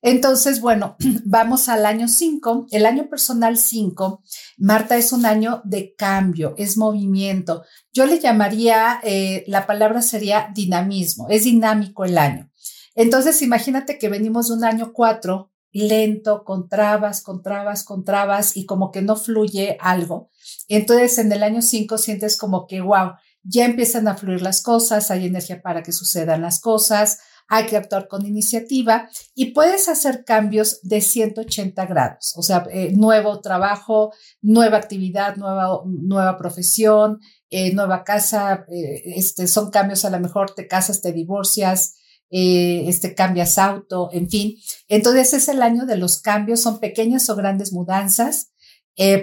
Entonces, bueno, vamos al año 5. El año personal 5, Marta, es un año de cambio, es movimiento. Yo le llamaría, eh, la palabra sería dinamismo, es dinámico el año. Entonces, imagínate que venimos de un año 4 lento, con trabas, con trabas, con trabas y como que no fluye algo. Entonces en el año 5 sientes como que, wow, ya empiezan a fluir las cosas, hay energía para que sucedan las cosas, hay que actuar con iniciativa y puedes hacer cambios de 180 grados, o sea, eh, nuevo trabajo, nueva actividad, nueva, nueva profesión, eh, nueva casa, eh, este, son cambios, a lo mejor te casas, te divorcias, este, cambias auto, en fin. Entonces es el año de los cambios, son pequeñas o grandes mudanzas.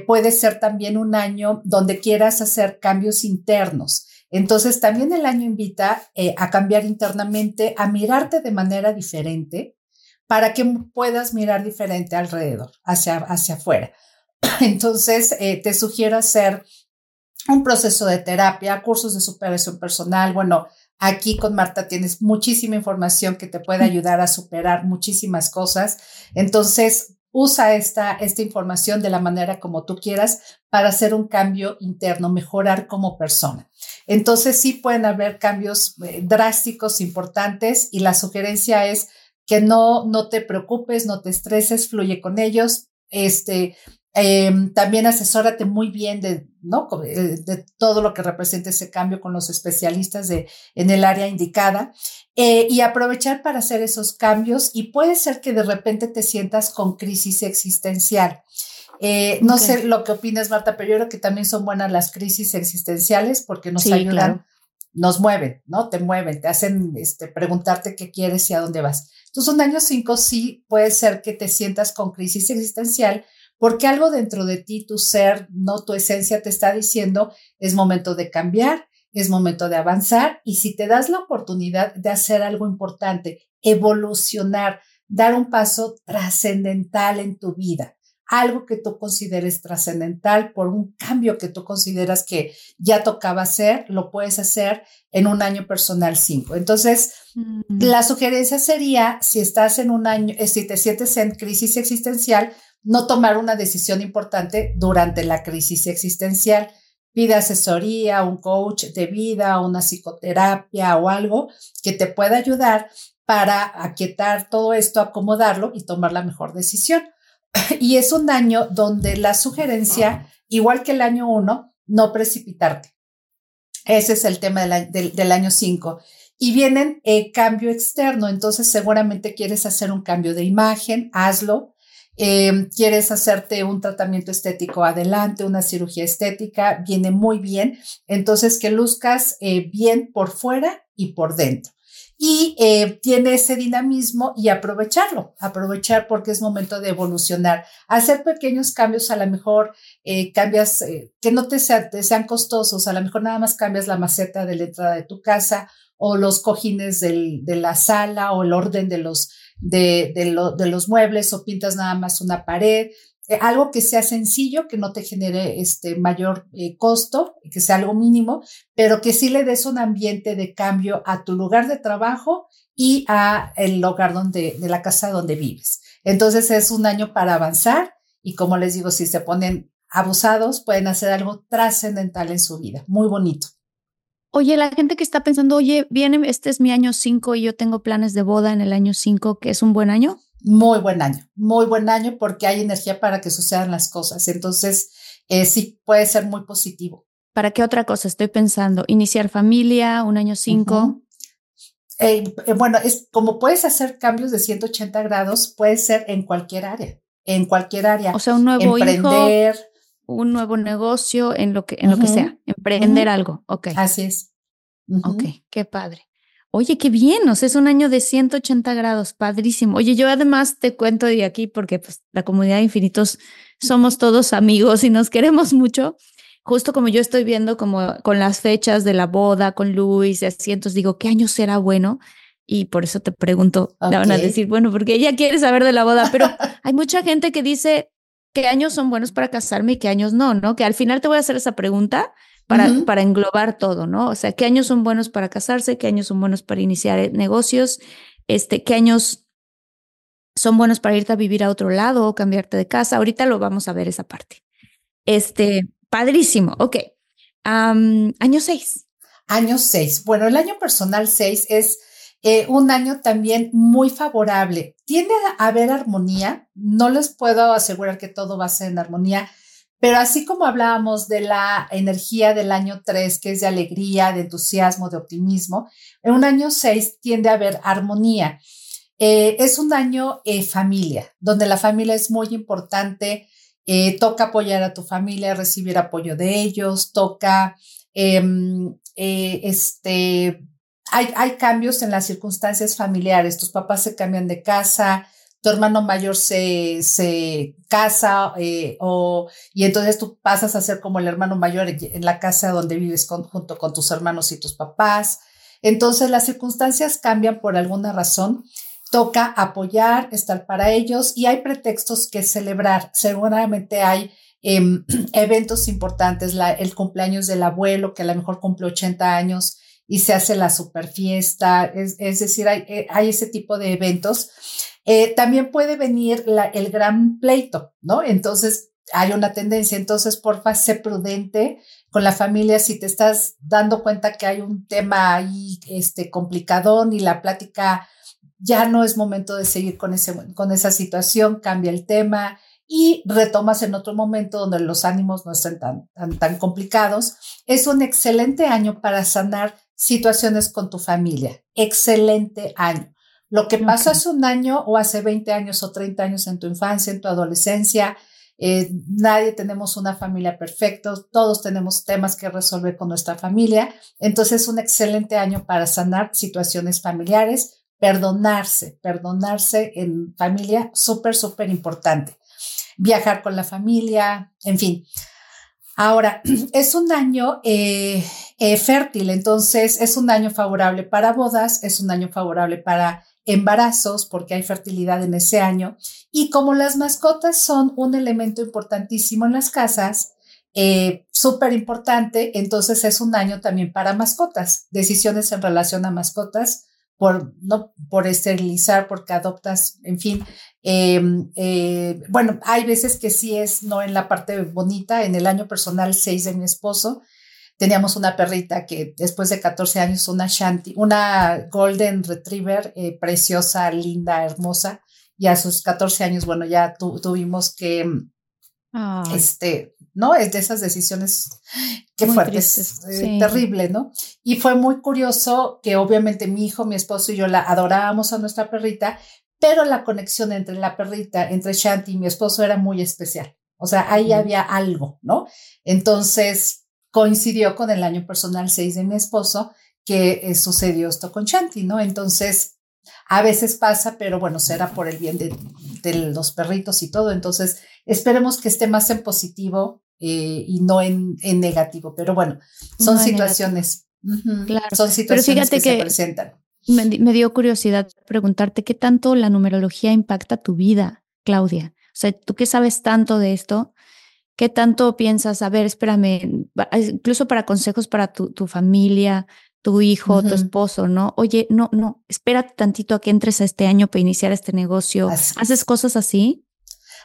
Puede ser también un año donde quieras hacer cambios internos. Entonces también el año invita eh, a cambiar internamente, a mirarte de manera diferente para que puedas mirar diferente alrededor, hacia, hacia afuera. Entonces te sugiero hacer un proceso de terapia, cursos de superación personal. Bueno, aquí con Marta tienes muchísima información que te puede ayudar a superar muchísimas cosas. Entonces, usa esta, esta información de la manera como tú quieras para hacer un cambio interno, mejorar como persona. Entonces sí pueden haber cambios eh, drásticos, importantes y la sugerencia es que no, no te preocupes, no te estreses, fluye con ellos. Este, Em, también asesórate muy bien de, ¿no? Eh, de todo lo que representa ese cambio con los especialistas de, en el área indicada eh, y aprovechar para hacer esos cambios y puede ser que de repente te sientas con crisis existencial. Eh, no sé lo que opinas, Marta, pero yo creo que también son buenas las crisis existenciales porque nos ayudan, nos mueven, ¿no? Te mueven, te hacen este, preguntarte qué quieres y a dónde vas. Entonces, un año cinco sí puede ser que te sientas con crisis existencial porque algo dentro de ti, tu ser, no tu esencia, te está diciendo es momento de cambiar, es momento de avanzar y si te das la oportunidad de hacer algo importante, evolucionar, dar un paso trascendental en tu vida, algo que tú consideres trascendental por un cambio que tú consideras que ya tocaba hacer, lo puedes hacer en un año personal 5. Entonces, mm. la sugerencia sería, si estás en un año, eh, si te sientes en crisis existencial, no tomar una decisión importante durante la crisis existencial. Pide asesoría, un coach de vida, una psicoterapia o algo que te pueda ayudar para aquietar todo esto, acomodarlo y tomar la mejor decisión. Y es un año donde la sugerencia, igual que el año uno, no precipitarte. Ese es el tema del, año cinco. Y vienen eh, cambio externo, entonces seguramente quieres hacer un cambio de imagen, hazlo eh, quieres hacerte un tratamiento estético adelante, una cirugía estética, viene muy bien. Entonces, que luzcas eh, bien por fuera y por dentro. Y eh, tiene ese dinamismo y aprovecharlo, aprovechar porque es momento de evolucionar, hacer pequeños cambios, a lo mejor cambias que no te, sean costosos, a lo mejor nada más cambias la maceta de la entrada de tu casa o los cojines de la sala o el orden de los de, los muebles o pintas nada más una pared, eh, algo que sea sencillo, que no te genere este mayor eh, costo, que sea algo mínimo, pero que sí le des un ambiente de cambio a tu lugar de trabajo y a el lugar donde, de la casa donde vives. Entonces es un año para avanzar y como les digo, si se ponen abusados, pueden hacer algo trascendental en su vida. Muy bonito. Oye, la gente que está pensando, oye, viene, este es mi año 5 y yo tengo planes de boda en el año 5, que es un buen año. Muy buen año, muy buen año porque hay energía para que sucedan las cosas. Entonces, eh, sí, puede ser muy positivo. ¿Para qué otra cosa estoy pensando? Iniciar familia, un año 5. Eh, eh, bueno, es como puedes hacer cambios de 180 grados, puede ser en cualquier área, en cualquier área. O sea, un nuevo Emprender, un nuevo negocio, en lo que, en lo que sea, emprender algo. Ok. Así es. Ok, qué padre. Oye, qué bien, o sea, es un año de 180 grados, padrísimo. Oye, yo además te cuento de aquí porque pues, la comunidad de infinitos somos todos amigos y nos queremos mucho. Justo como yo estoy viendo como con las fechas de la boda con Luis y así, entonces digo, ¿qué año será bueno? Y por eso te pregunto, okay. van a decir, bueno, porque ella quiere saber de la boda, pero hay mucha gente que dice, qué años son buenos para casarme y qué años no, ¿no? Que al final te voy a hacer esa pregunta para, para englobar todo, ¿no? O sea, qué años son buenos para casarse, qué años son buenos para iniciar eh, negocios, este, qué años son buenos para irte a vivir a otro lado o cambiarte de casa. Ahorita lo vamos a ver esa parte. Este, padrísimo. Ok. año seis. Año seis. Bueno, el año personal seis es eh, un año también muy favorable. Tiende a haber armonía. No les puedo asegurar que todo va a ser en armonía, pero así como hablábamos de la energía del año 3, que es de alegría, de entusiasmo, de optimismo, en un año 6 tiende a haber armonía. Eh, es un año eh, familia, donde la familia es muy importante. toca apoyar a tu familia, recibir apoyo de ellos, toca em, este, hay, cambios en las circunstancias familiares. Tus papás se cambian de casa, tu hermano mayor se, se casa eh, o, y entonces tú pasas a ser como el hermano mayor en la casa donde vives junto con tus hermanos y tus papás. Entonces las circunstancias cambian por alguna razón. Toca apoyar, estar para ellos y hay pretextos que celebrar. Seguramente hay em, eventos importantes, el cumpleaños del abuelo, que a lo mejor cumple 80 años y se hace la super fiesta, es, decir, eh, hay, ese tipo de eventos. Eh, también puede venir el gran pleito, ¿no? Entonces, hay una tendencia, entonces porfa, sé prudente con la familia si te estás dando cuenta que hay un tema ahí este complicadón y la plática ya no es momento de seguir con esa situación, cambia el tema y retomas en otro momento donde los ánimos no estén tan, tan complicados. Es un excelente año para sanar situaciones con tu familia. Excelente año. Lo que pasó hace un año o hace 20 años o 30 años en tu infancia, en tu adolescencia, eh, nadie tenemos una familia perfecta, todos tenemos temas que resolver con nuestra familia. Entonces es un excelente año para sanar situaciones familiares, perdonarse, perdonarse en familia, súper, súper importante. Viajar con la familia, en fin. Ahora, es un año eh, eh, fértil, entonces es un año favorable para bodas, es un año favorable para embarazos, porque hay fertilidad en ese año. Y como las mascotas son un elemento importantísimo en las casas, eh, súper importante, entonces es un año también para mascotas, decisiones en relación a mascotas, por, no, por esterilizar, porque adoptas, en fin. Em, eh, bueno, hay veces que sí es, no en la parte bonita, en el año personal 6 de mi esposo, Teníamos una perrita que después de 14 años, una Shanti, una Golden Retriever, eh, preciosa, linda, hermosa. Y a sus 14 años, bueno, ya tuvimos que, este, ¿no? Es de esas decisiones que fuertes, eh, terrible, ¿no? Y fue muy curioso que obviamente mi hijo, mi esposo y yo la adorábamos a nuestra perrita, pero la conexión entre la perrita, entre Shanti y mi esposo era muy especial. O sea, ahí había algo, ¿no? Entonces, coincidió con el año personal 6 de mi esposo, que eh, sucedió esto con Chanti, ¿no? Entonces, a veces pasa, pero bueno, será por el bien de, los perritos y todo. Entonces, esperemos que esté más en positivo eh, y no en, negativo. Pero bueno, son situaciones. claro. Son situaciones que, se presentan. Me, me, dio curiosidad preguntarte qué tanto la numerología impacta tu vida, Claudia. O sea, tú que sabes tanto de esto, ¿Qué tanto piensas? A ver, espérame, incluso para consejos para tu, tu familia, tu hijo, tu esposo, ¿no? Oye, no, no, espérate tantito a que entres a este año para iniciar este negocio. ¿Haces cosas así?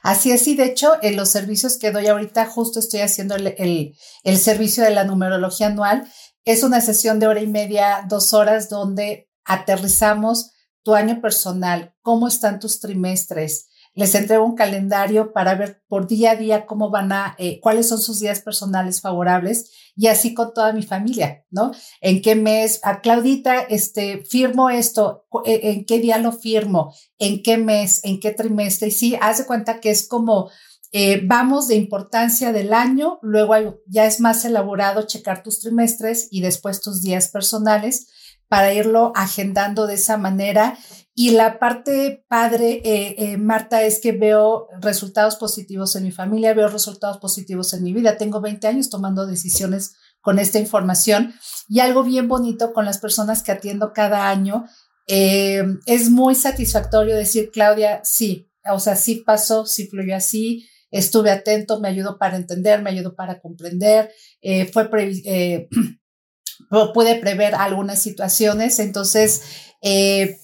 Así es, y de hecho, en los servicios que doy ahorita, justo estoy haciendo el, el, el servicio de la numerología anual. Es una sesión de hora y media, dos horas, donde aterrizamos tu año personal, cómo están tus trimestres, les entrego un calendario para ver por día a día cómo van a, eh, cuáles son sus días personales favorables y así con toda mi familia, ¿no? En qué mes, a Claudita, este, firmo esto, e, en qué día lo firmo, en qué mes, en qué trimestre. Y sí, haz de cuenta que es como, eh, vamos de importancia del año, luego ya es más elaborado checar tus trimestres y después tus días personales para irlo agendando de esa manera. Y la parte padre, eh, eh, Marta, es que veo resultados positivos en mi familia, veo resultados positivos en mi vida. Tengo 20 años tomando decisiones con esta información y algo bien bonito con las personas que atiendo cada año. Eh, es muy satisfactorio decir, Claudia, sí, o sea, sí pasó, sí fluyó así, estuve atento, me ayudó para entender, me ayudó para comprender, fue pude prever algunas situaciones. Entonces, eh,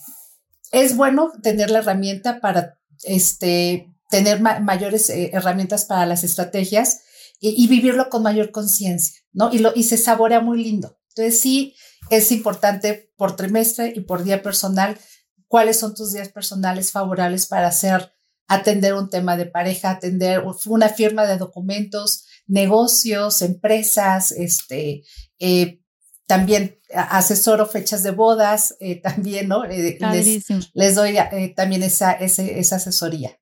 es bueno tener la herramienta para este, tener mayores eh, herramientas para las estrategias y, vivirlo con mayor conciencia, ¿no? Y, lo, y se saborea muy lindo. Entonces, sí, es importante por trimestre y por día personal, cuáles son tus días personales favorables para hacer, atender un tema de pareja, atender una firma de documentos, negocios, empresas, este, eh, también asesoro fechas de bodas, eh, también, ¿no? Eh, les, doy eh, también esa, esa asesoría.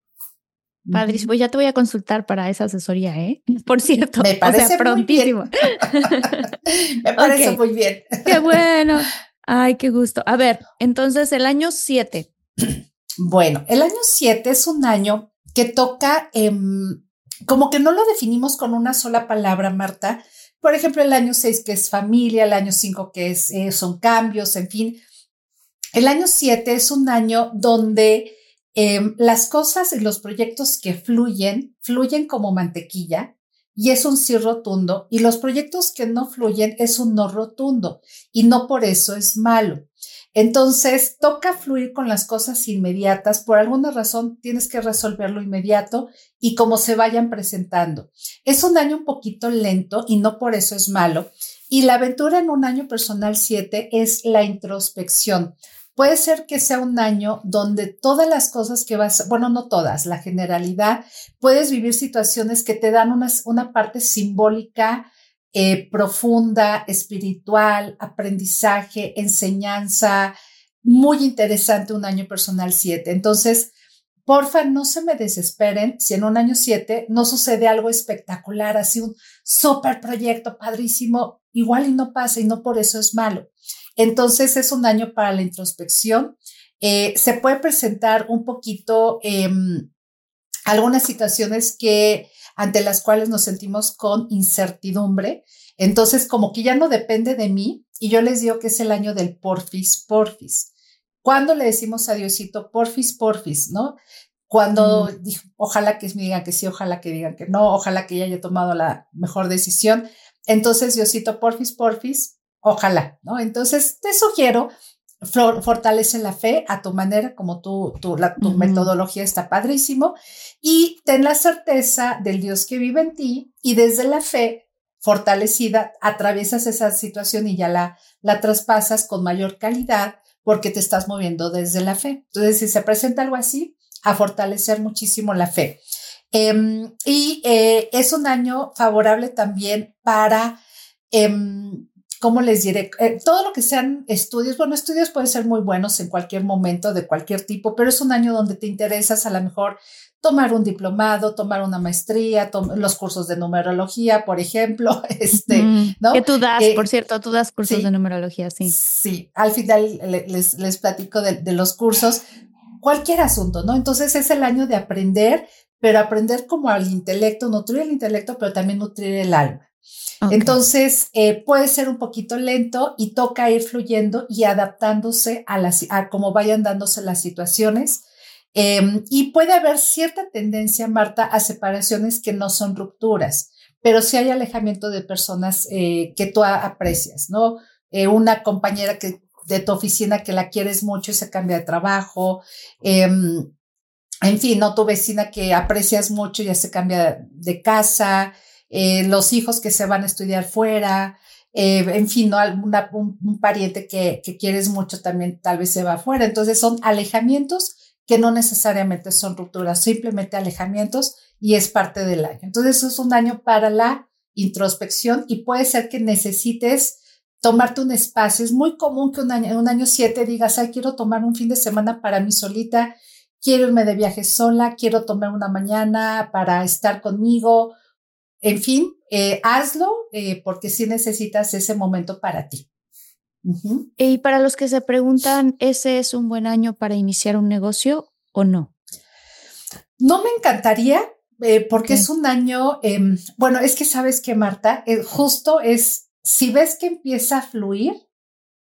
Padrísimo, pues ya te voy a consultar para esa asesoría, ¿eh? Por cierto, me parece prontísimo. me parece muy bien. Qué bueno. Ay, qué gusto. A ver, entonces el año 7. Bueno, el año 7 es un año que toca, como que no lo definimos con una sola palabra, Marta, por ejemplo, el año 6 que es familia, el año 5 que es, eh, son cambios, en fin. El año 7 es un año donde em, las cosas y los proyectos que fluyen, fluyen como mantequilla, y es un sí rotundo y los proyectos que no fluyen es un no rotundo y no por eso es malo. Entonces, toca fluir con las cosas inmediatas. Por alguna razón, tienes que resolverlo inmediato y como se vayan presentando. Es un año un poquito lento y no por eso es malo. Y la aventura en un año personal 7 es la introspección. Puede ser que sea un año donde todas las cosas que vas, bueno, no todas, la generalidad, puedes vivir situaciones que te dan una, una parte simbólica eh, profunda, espiritual, aprendizaje, enseñanza, muy interesante un año personal 7. Entonces, porfa, no se me desesperen si en un año 7 no sucede algo espectacular, así un súper proyecto padrísimo, igual y no pasa y no por eso es malo. Entonces, es un año para la introspección. Eh, se puede presentar un poquito em, algunas situaciones que ante las cuales nos sentimos con incertidumbre. Entonces, como que ya no depende de mí, y yo les digo que es el año del porfis, porfis. Cuando le decimos a Diosito, porfis, porfis, ¿no? Cuando ojalá que me digan que sí, ojalá que digan que no, ojalá que ya haya tomado la mejor decisión. Entonces, Diosito, porfis, porfis, ojalá, ¿no? Entonces, te sugiero fortalece la fe a tu manera, como tú, tu, la, tu metodología está padrísimo, y ten la certeza del Dios que vive en ti y desde la fe fortalecida atraviesas esa situación y ya la, la traspasas con mayor calidad porque te estás moviendo desde la fe. Entonces, si se presenta algo así, a fortalecer muchísimo la fe. Em, y eh, es un año favorable también para em, ¿cómo les diré? Eh, todo lo que sean estudios, bueno, estudios pueden ser muy buenos en cualquier momento, de cualquier tipo, pero es un año donde te interesas a lo mejor tomar un diplomado, tomar una maestría, los cursos de numerología, por ejemplo, este, ¿no? Que tú das, por cierto, tú das cursos de numerología, sí. Sí, al final les, les platico de, de los cursos, cualquier asunto, ¿no? Entonces es el año de aprender, pero aprender como al intelecto, nutrir el intelecto, pero también nutrir el alma. Entonces, eh, puede ser un poquito lento y toca ir fluyendo y adaptándose a, las, a cómo vayan dándose las situaciones. Em, y puede haber cierta tendencia, Marta, a separaciones que no son rupturas, pero sí hay alejamiento de personas eh, que tú aprecias, ¿no? Eh, una compañera que, de tu oficina que la quieres mucho y se cambia de trabajo. Em, en fin, ¿no? Tu vecina que aprecias mucho y ya se cambia de casa. Eh, los hijos que se van a estudiar fuera, eh, en fin, ¿no? un, pariente que, que, quieres mucho también tal vez se va fuera. Entonces son alejamientos que no necesariamente son rupturas, simplemente alejamientos y es parte del año. Entonces es un año para la introspección y puede ser que necesites tomarte un espacio. Es muy común que un año, un año siete digas, ay, quiero tomar un fin de semana para mí solita, quiero irme de viaje sola, quiero tomar una mañana para estar conmigo en fin, eh, hazlo eh, porque sí necesitas ese momento para ti. Y para los que se preguntan, ¿ese es un buen año para iniciar un negocio o no? No me encantaría eh, porque es un año, em, bueno, es que sabes que Marta, justo es, si ves que empieza a fluir,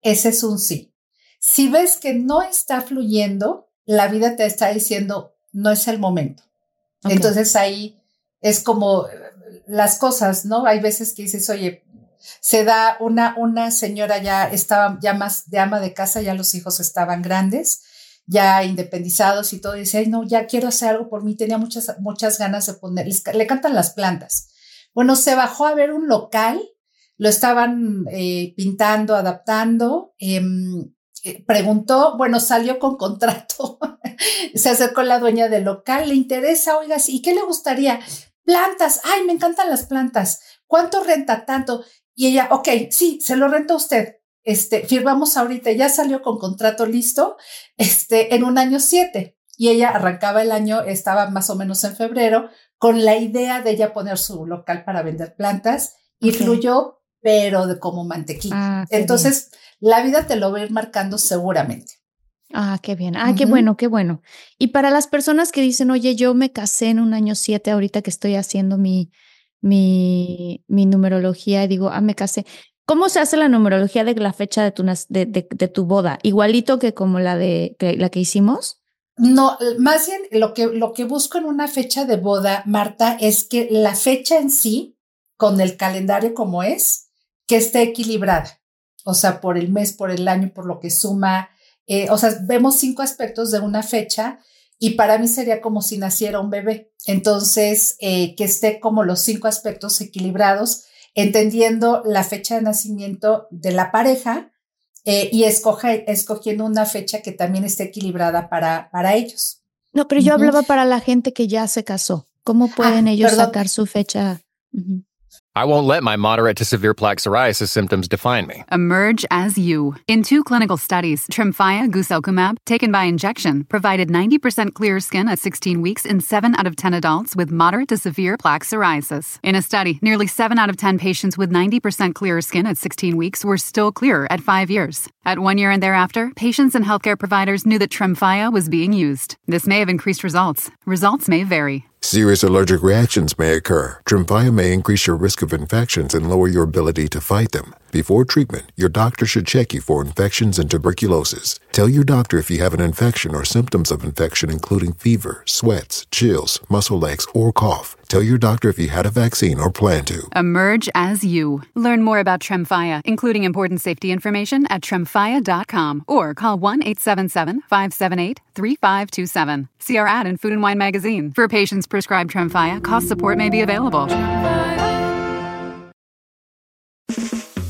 ese es un sí. Si ves que no está fluyendo, la vida te está diciendo, no es el momento. Entonces ahí es como, las cosas, ¿no? Hay veces que dices, oye, se da una, una señora ya estaba ya más de ama de casa, ya los hijos estaban grandes, ya independizados y todo, dice, ay, no, ya quiero hacer algo por mí, tenía muchas, muchas ganas de poner, le cantan las plantas. Bueno, se bajó a ver un local, lo estaban eh, pintando, adaptando, em, eh, preguntó, bueno, salió con contrato, se acercó la dueña del local, le interesa, oiga, ¿y qué le gustaría? Plantas, ay, me encantan las plantas, ¿cuánto renta tanto? Y ella, ok, sí, se lo renta usted. Este, firmamos ahorita, ya salió con contrato listo, este, en un año siete. Y ella arrancaba el año, estaba más o menos en febrero, con la idea de ella poner su local para vender plantas y fluyó, pero de como mantequilla. Ah, Entonces, la vida te lo va a ir marcando seguramente. Ah, qué bien. Ah, qué bueno, qué bueno. Y para las personas que dicen, oye, yo me casé en un año siete, ahorita que estoy haciendo mi, mi, mi numerología, y digo, ah, me casé. ¿Cómo se hace la numerología de la fecha de tu, de, de, tu boda? ¿Igualito que como la, de, la que hicimos? No, más bien lo que, lo que busco en una fecha de boda, Marta, es que la fecha en sí con el calendario como es, que esté equilibrada. O sea, por el mes, por el año, por lo que suma. Eh, o sea, vemos cinco aspectos de una fecha y para mí sería como si naciera un bebé. Entonces, eh, que esté como los cinco aspectos equilibrados, entendiendo la fecha de nacimiento de la pareja eh, y escogiendo una fecha que también esté equilibrada para, para ellos. No, pero yo hablaba para la gente que ya se casó. ¿Cómo pueden ah, ellos sacar su fecha? I won't let my moderate to severe plaque psoriasis symptoms define me. Emerge as you. In two clinical studies, Tremfya guselkumab, taken by injection, provided 90% clearer skin at 16 weeks in 7 out of 10 adults with moderate to severe plaque psoriasis. In a study, nearly 7 out of 10 patients with 90% clearer skin at 16 weeks were still clearer at 5 years. At 1 year and thereafter, patients and healthcare providers knew that Tremfya was being used. This may have increased results. Results may vary. Serious allergic reactions may occur. Tremfya may increase your risk of infections and lower your ability to fight them. Before treatment, your doctor should check you for infections and tuberculosis. Tell your doctor if you have an infection or symptoms of infection, including fever, sweats, chills, muscle aches, or cough. Tell your doctor if you had a vaccine or plan to. Emerge as you. Learn more about Tremfya, including important safety information at tremfya.com or call 1 877 578 3527. See our ad in Food and Wine magazine. For patients prescribed Tremfya, cost support may be available.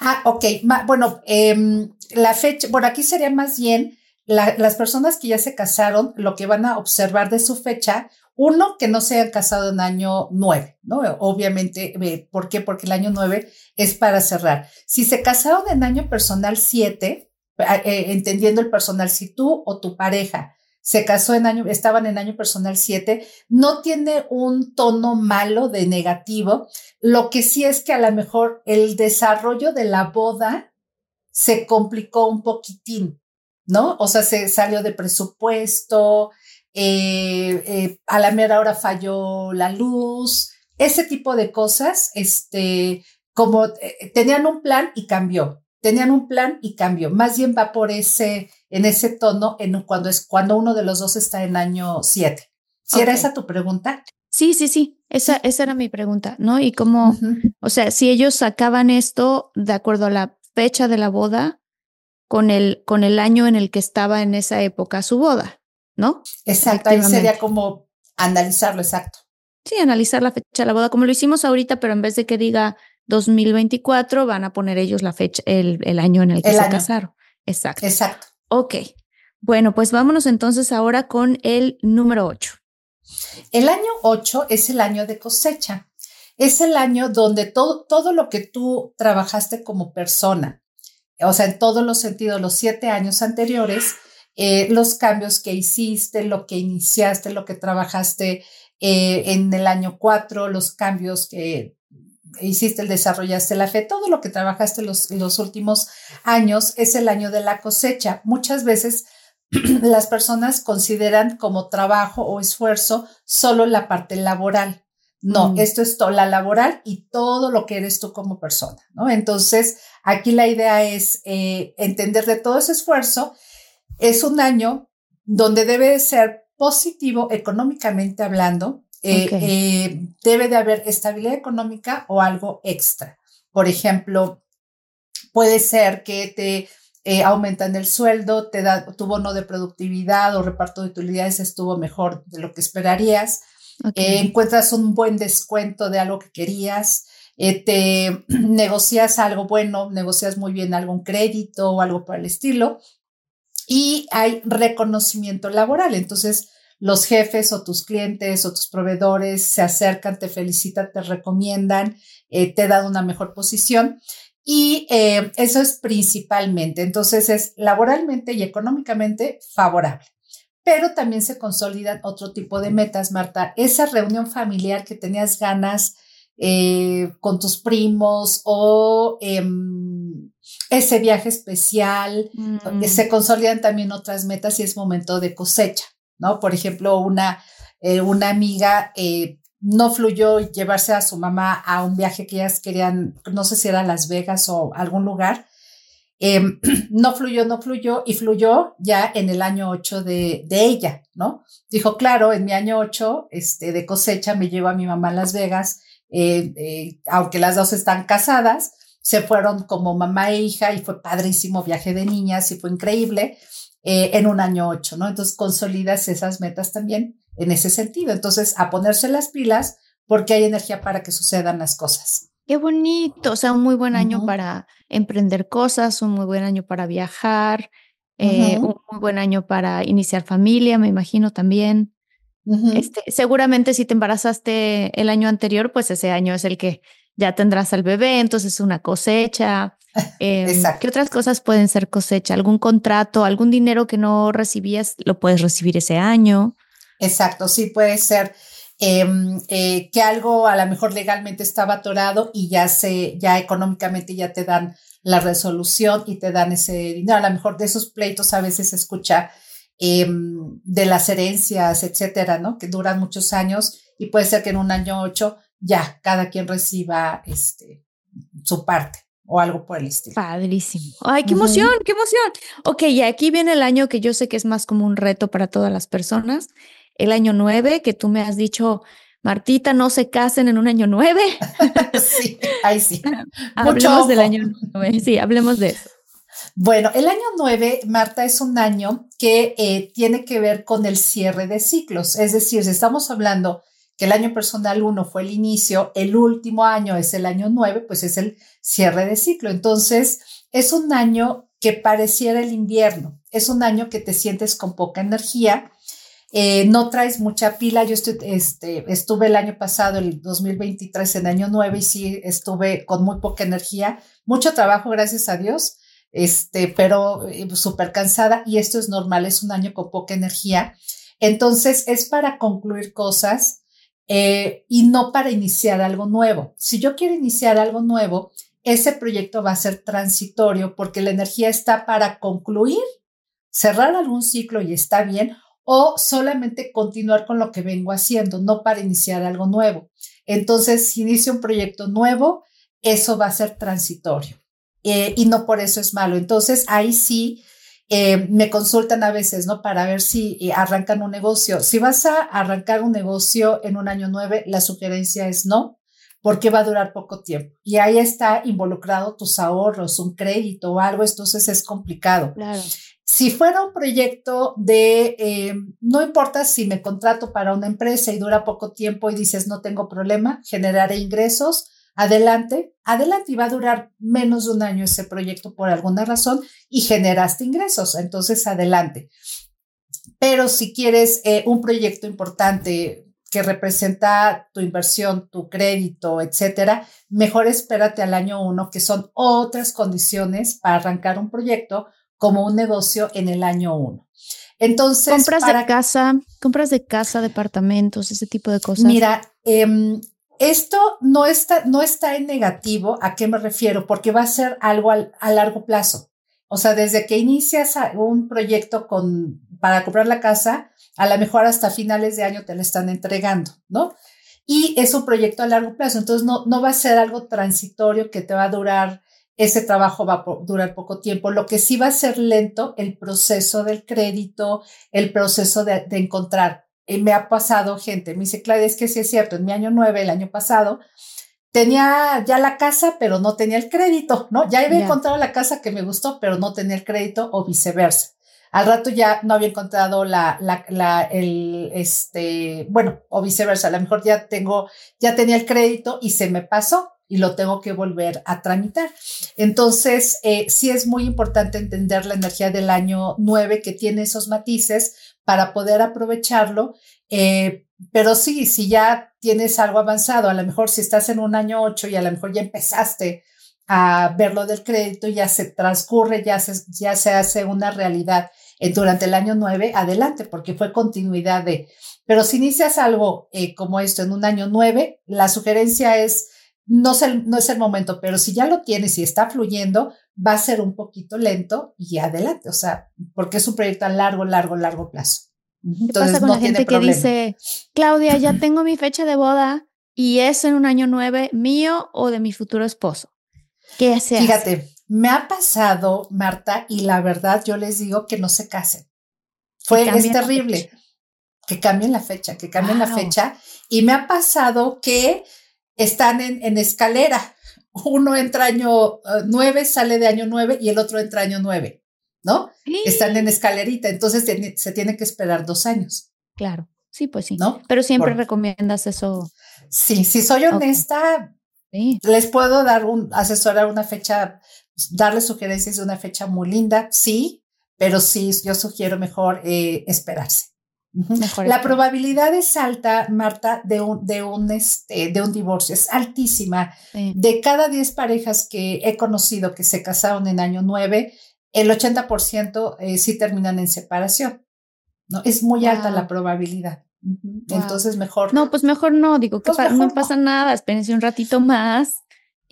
Ah, ok. bueno, eh, la fecha, bueno, aquí sería más bien la, las personas que ya se casaron, lo que van a observar de su fecha, uno, que no se hayan casado en año nueve, ¿no? Obviamente, eh, ¿por qué? Porque el año nueve es para cerrar. Si se casaron en año personal siete, eh, eh, entendiendo el personal, si tú o tu pareja se casó en año, estaban en año personal 7, no tiene un tono malo de negativo. Lo que sí es que a lo mejor el desarrollo de la boda se complicó un poquitín, ¿no? O sea, se salió de presupuesto, eh, eh, a la mera hora falló la luz, ese tipo de cosas, este, como eh, tenían un plan y cambió tenían un plan y cambió. Más bien va por ese, en ese tono en cuando es cuando uno de los dos está en año siete. ¿Si era esa tu pregunta? Sí, sí, sí. Esa, esa era mi pregunta, ¿no? Y cómo, o sea, si ellos sacaban esto de acuerdo a la fecha de la boda con el, con el año en el que estaba en esa época su boda, ¿no? Exacto, ahí sería como analizarlo, exacto. Sí, analizar la fecha de la boda, como lo hicimos ahorita, pero en vez de que diga 2024 van a poner ellos la fecha, el, el año en el que se casaron. Exacto. Exacto. Ok. Bueno, pues vámonos entonces ahora con el número 8. El año 8 es el año de cosecha. Es el año donde todo, todo lo que tú trabajaste como persona, o sea, en todos los sentidos, los siete años anteriores, eh, los cambios que hiciste, lo que iniciaste, lo que trabajaste eh, en el año 4, los cambios que hiciste el desarrollaste la fe, todo lo que trabajaste los, los últimos años es el año de la cosecha. Muchas veces las personas consideran como trabajo o esfuerzo solo la parte laboral. No, mm. esto es la laboral y todo lo que eres tú como persona, ¿no? Entonces, aquí la idea es eh, entender de todo ese esfuerzo. Es un año donde debe ser positivo económicamente hablando, eh, eh, debe de haber estabilidad económica o algo extra. Por ejemplo, puede ser que te eh, aumentan el sueldo, te da tu bono de productividad o reparto de utilidades estuvo mejor de lo que esperarías, encuentras un buen descuento de algo que querías, te negocias algo bueno, negocias muy bien algún crédito o algo por el estilo y hay reconocimiento laboral. Entonces, los jefes o tus clientes o tus proveedores se acercan, te felicitan, te recomiendan, eh, te dan una mejor posición. Y eh, eso es principalmente, entonces es laboralmente y económicamente favorable. Pero también se consolidan otro tipo de metas, Marta. Esa reunión familiar que tenías ganas eh, con tus primos o em, ese viaje especial. Mm. Se consolidan también otras metas y es momento de cosecha, ¿no? Por ejemplo, una, eh, una amiga eh, no fluyó llevarse a su mamá a un viaje que ellas querían, no sé si era Las Vegas o algún lugar. Em, no fluyó, no fluyó y fluyó ya en el año 8 de, de ella, ¿no? Dijo, claro, en mi año 8 este, de cosecha me llevo a mi mamá a Las Vegas eh, aunque las dos están casadas, se fueron como mamá e hija y fue padrísimo viaje de niñas y fue increíble eh, en un año ocho, ¿no? Entonces consolidas esas metas también en ese sentido. Entonces, a ponerse las pilas porque hay energía para que sucedan las cosas. Qué bonito, o sea, un muy buen año para emprender cosas, un muy buen año para viajar, un muy buen año para iniciar familia, me imagino también este, seguramente si te embarazaste el año anterior, pues ese año es el que ya tendrás al bebé, entonces una cosecha. Eh, ¿Qué otras cosas pueden ser cosecha? ¿Algún contrato, algún dinero que no recibías, lo puedes recibir ese año? Exacto, sí puede ser em, eh, que algo a lo mejor legalmente estaba atorado y ya se, ya económicamente ya te dan la resolución y te dan ese dinero. A lo mejor de esos pleitos a veces se escucha Em, de las herencias, etcétera, ¿no? Que duran muchos años y puede ser que en un año ocho ya cada quien reciba este, su parte o algo por el estilo. Padrísimo. Ay, qué emoción, qué emoción. Ok, y aquí viene el año que yo sé que es más como un reto para todas las personas. El año nueve, que tú me has dicho, Martita, no se casen en un año nueve. sí, ahí sí. hablemos del año nueve. Sí, hablemos de eso. Bueno, el año 9, Marta, es un año que eh, tiene que ver con el cierre de ciclos. Es decir, si estamos hablando que el año personal 1 fue el inicio, el último año es el año 9, pues es el cierre de ciclo. Entonces, es un año que pareciera el invierno. Es un año que te sientes con poca energía. Eh, no traes mucha pila. Yo este, estuve el año pasado, el 2023, en año 9 y sí estuve con muy poca energía. Mucho trabajo, gracias a Dios este, pero eh, súper cansada y esto es normal, es un año con poca energía. Entonces es para concluir cosas eh, y no para iniciar algo nuevo. Si yo quiero iniciar algo nuevo, ese proyecto va a ser transitorio porque la energía está para concluir, cerrar algún ciclo y está bien, o solamente continuar con lo que vengo haciendo, no para iniciar algo nuevo. Entonces, si inicio un proyecto nuevo, eso va a ser transitorio. Eh, y no por eso es malo. Entonces, ahí sí eh, me consultan a veces, ¿no? Para ver si eh, arrancan un negocio. Si vas a arrancar un negocio en un año nueve, la sugerencia es no, porque va a durar poco tiempo. Y ahí está involucrado tus ahorros, un crédito o algo, entonces es complicado. Claro. Si fuera un proyecto de, no importa si me contrato para una empresa y dura poco tiempo y dices, no tengo problema, generaré ingresos, adelante, adelante y va a durar menos de un año ese proyecto por alguna razón y generaste ingresos, entonces adelante. Pero si quieres eh, un proyecto importante que representa tu inversión, tu crédito, etcétera, mejor espérate al año uno, que son otras condiciones para arrancar un proyecto como un negocio en el año uno. Entonces, compras de casa, compras de casa, departamentos, ese tipo de cosas. Mira, eh, esto no está, no está en negativo, ¿a qué me refiero? Porque va a ser algo a largo plazo. O sea, desde que inicias un proyecto con, para comprar la casa, a lo mejor hasta finales de año te lo están entregando, ¿no? Y es un proyecto a largo plazo, entonces no, no va a ser algo transitorio que te va a durar, ese trabajo va a durar poco tiempo. Lo que sí va a ser lento, el proceso del crédito, el proceso de, de encontrar y me ha pasado gente, me dice, Claudia, es que sí es cierto, en mi año nueve, el año pasado, tenía ya la casa, pero no tenía el crédito, ¿no? Ya había encontrado la casa que me gustó, pero no tenía el crédito o viceversa. Al rato ya no había encontrado la, la, la, el, este, bueno, o viceversa, a lo mejor ya tengo, ya tenía el crédito y se me pasó y lo tengo que volver a tramitar. Entonces, eh, sí es muy importante entender la energía del año nueve que tiene esos matices para poder aprovecharlo. Eh, pero sí, si ya tienes algo avanzado, a lo mejor si estás en un año ocho y a lo mejor ya empezaste a ver lo del crédito, ya se transcurre, ya se, ya se hace una realidad eh, durante el año 9, adelante, porque fue continuidad de... Pero si inicias algo eh, como esto en un año 9, la sugerencia es, no es, el, no es el momento, pero si ya lo tienes y está fluyendo, va a ser un poquito lento y adelante, o sea, porque es un proyecto a largo, largo, largo plazo. ¿Qué pasa con la gente que dice, Claudia, ya tengo mi fecha de boda y es en un año 9 mío o de mi futuro esposo? ¿Qué hace? Fíjate, me ha pasado, Marta, y la verdad yo les digo que no se casen. Fue, es terrible. Que cambien la fecha, que cambien la fecha. Y me ha pasado que están en, en escalera. Uno entra año uh, nueve, sale de año nueve y el otro entra año nueve, ¿no? Están en escalerita, entonces se tiene que esperar dos años. Claro, sí, pues sí. ¿No? Pero siempre recomiendas eso. Sí, si soy honesta, les puedo dar un, asesorar una fecha, darles sugerencias de una fecha muy linda, sí, pero sí, yo sugiero mejor eh, esperarse. La probabilidad es alta, Marta, de un, de un, este, de un divorcio, es altísima. De cada 10 parejas que he conocido que se casaron en año 9, el 80% eh, sí terminan en separación. ¿no? Es muy alta la probabilidad. Entonces mejor. No, pues mejor no, digo que pues no pasa nada, espérense un ratito más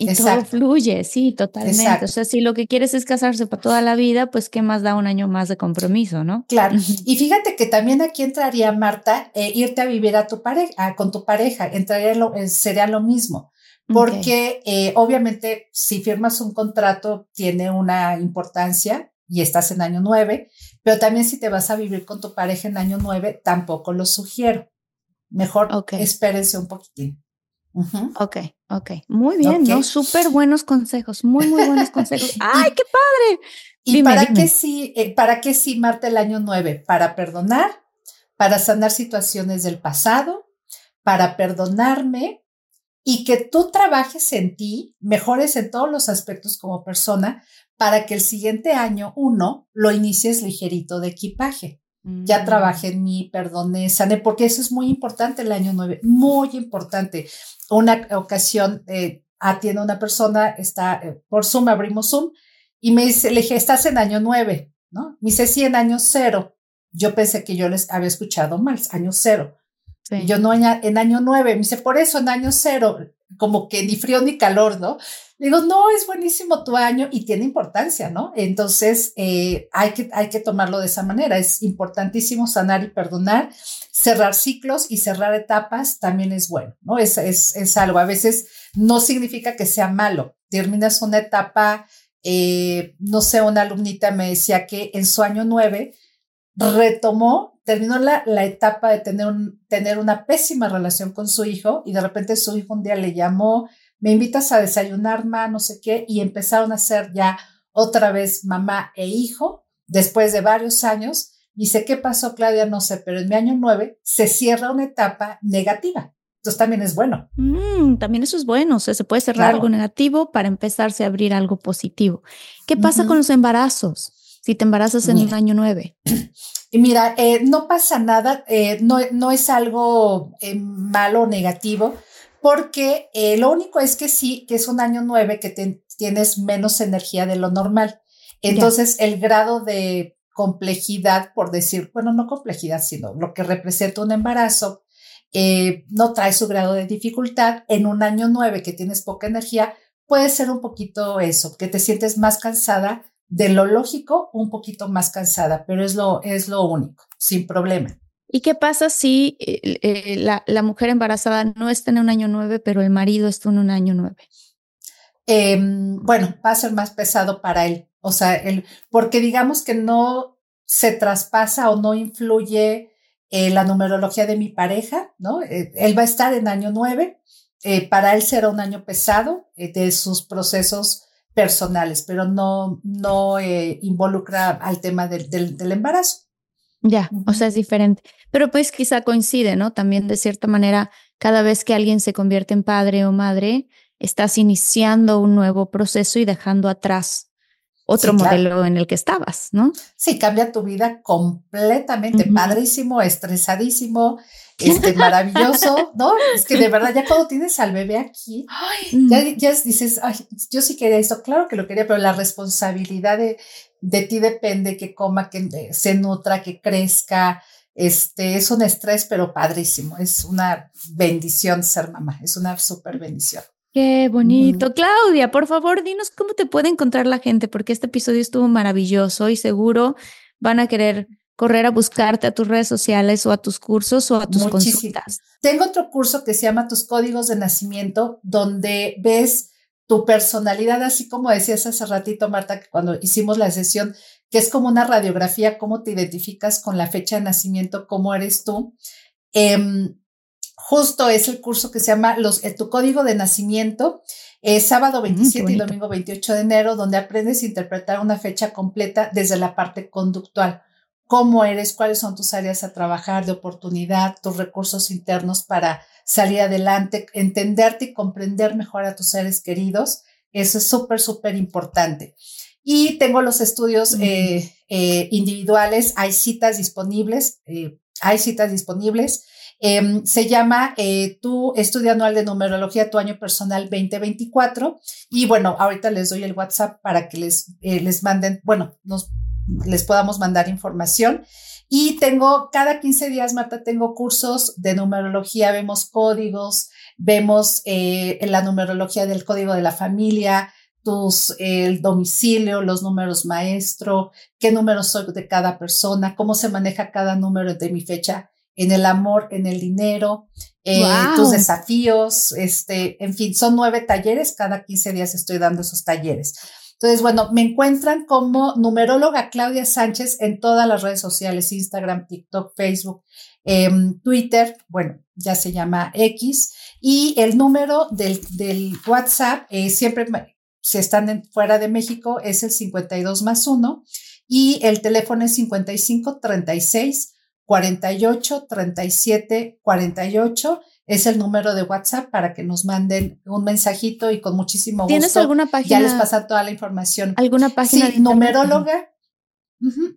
y todo fluye, sí, totalmente. O sea, si lo que quieres es casarse para toda la vida, pues qué más da un año más de compromiso, ¿no? Claro. Y fíjate que también aquí entraría, Marta, eh, irte a vivir a tu pareja, con tu pareja, entraría lo, eh, sería lo mismo. Porque eh, obviamente si firmas un contrato tiene una importancia y estás en año nueve, pero también si te vas a vivir con tu pareja en año nueve, tampoco lo sugiero. Mejor espérense un poquitín. Ok, ok. Muy bien, ¿no? Súper buenos consejos, muy, muy buenos consejos. ¡Ay, qué padre! ¿Y para qué sí, eh, para qué sí, Marta, el año nueve? Para perdonar, para sanar situaciones del pasado, para perdonarme y que tú trabajes en ti, mejores en todos los aspectos como persona, para que el siguiente año, uno, lo inicies ligerito de equipaje. Ya mm. trabajé en mí, perdone, sané, porque eso es muy importante el año nueve, muy importante. Una ocasión eh, atiende a una persona, está eh, por Zoom, abrimos Zoom, y me dice, le dije, estás en año nueve, ¿no? Me dice, sí, en año cero. Yo pensé que yo les había escuchado mal, año cero. Yo no en año nueve, me dice, por eso en año cero, como que ni frío ni calor, ¿no? Digo, no, es buenísimo tu año y tiene importancia, ¿no? Entonces, eh, hay, que, hay que tomarlo de esa manera. Es importantísimo sanar y perdonar. Cerrar ciclos y cerrar etapas también es bueno, ¿no? Es, es, es algo. A veces no significa que sea malo. Terminas una etapa, eh, no sé, una alumnita me decía que en su año nueve retomó, terminó la, la etapa de tener, un, tener una pésima relación con su hijo y de repente su hijo un día le llamó, me invitas a desayunar, ma, no sé qué, y empezaron a ser ya otra vez mamá e hijo después de varios años. Dice, ¿qué pasó, Claudia? No sé, pero en mi año nueve se cierra una etapa negativa. Entonces también es bueno. Mm, también eso es bueno. O sea, se puede cerrar algo negativo para empezarse a abrir algo positivo. ¿Qué pasa con los embarazos? Si te embarazas en un año nueve. Y mira, eh, no pasa nada, eh, no, no es algo eh, malo o negativo porque eh, lo único es que sí, que es un año nueve que tienes menos energía de lo normal. Entonces, el grado de complejidad, por decir, bueno, no complejidad, sino lo que representa un embarazo, eh, no trae su grado de dificultad. En un año nueve que tienes poca energía, puede ser un poquito eso, que te sientes más cansada de lo lógico, un poquito más cansada, pero es lo, es lo único, sin problema. ¿Y qué pasa si eh, eh, la, mujer embarazada no está en un año nueve, pero el marido está en un año nueve? Em, bueno, va a ser más pesado para él. O sea, porque digamos que no se traspasa o no influye eh, la numerología de mi pareja, ¿no? él va a estar en año nueve. para él será un año pesado de sus procesos personales, pero no, no involucra al tema del, del embarazo. Ya, o sea, es diferente. Pero pues quizá coincide, ¿no? También de cierta manera, cada vez que alguien se convierte en padre o madre, estás iniciando un nuevo proceso y dejando atrás otro modelo en el que estabas, ¿no? Sí, cambia tu vida completamente, padrísimo, estresadísimo, este, maravilloso, ¿no? Es que de verdad ya cuando tienes al bebé aquí, ya, ya, dices, ay, yo sí quería esto, claro que lo quería, pero la responsabilidad de, de ti depende que coma, que se nutra, que crezca, este, es un estrés, pero padrísimo, es una bendición ser mamá, es una súper bendición. Qué bonito. Claudia, por favor, dinos cómo te puede encontrar la gente, porque este episodio estuvo maravilloso y seguro van a querer correr a buscarte a tus redes sociales o a tus cursos o a tus consultas. Tengo otro curso que se llama Tus Códigos de Nacimiento, donde ves tu personalidad, así como decías hace ratito, Marta, que cuando hicimos la sesión, que es como una radiografía, cómo te identificas con la fecha de nacimiento, cómo eres tú. Em, justo es el curso que se llama los, eh, Tu Código de Nacimiento, sábado 27 mm, y domingo 28 de enero, donde aprendes a interpretar una fecha completa desde la parte conductual. Cómo eres, cuáles son tus áreas a trabajar de oportunidad, tus recursos internos para salir adelante, entenderte y comprender mejor a tus seres queridos. Eso es súper, súper importante. Y tengo los estudios mm. eh, eh, individuales, hay citas disponibles, hay citas disponibles. Em, se llama eh, Tu Estudio Anual de Numerología, tu año personal 2024. Y bueno, ahorita les doy el WhatsApp para que les, eh, les manden, bueno, nos, les podamos mandar información. Y tengo cada 15 días, Marta, tengo cursos de numerología, vemos códigos, vemos eh, la numerología del código de la familia, tus, el domicilio, los números maestro, qué números soy de cada persona, cómo se maneja cada número de mi fecha en el amor, en el dinero, eh, tus desafíos, este, en fin, son nueve talleres, cada 15 días estoy dando esos talleres. Entonces, bueno, me encuentran como numeróloga Claudia Sánchez en todas las redes sociales, Instagram, TikTok, Facebook, em, Twitter, bueno, ya se llama X, y el número del, del WhatsApp, eh, siempre, si están fuera de México, es el 52 más 1, y el teléfono es 55 36 48 37 48 es el número de WhatsApp para que nos manden un mensajito y con muchísimo gusto. ¿Tienes alguna página? Ya les pasa toda la información. ¿Alguna página? Sí, numeróloga.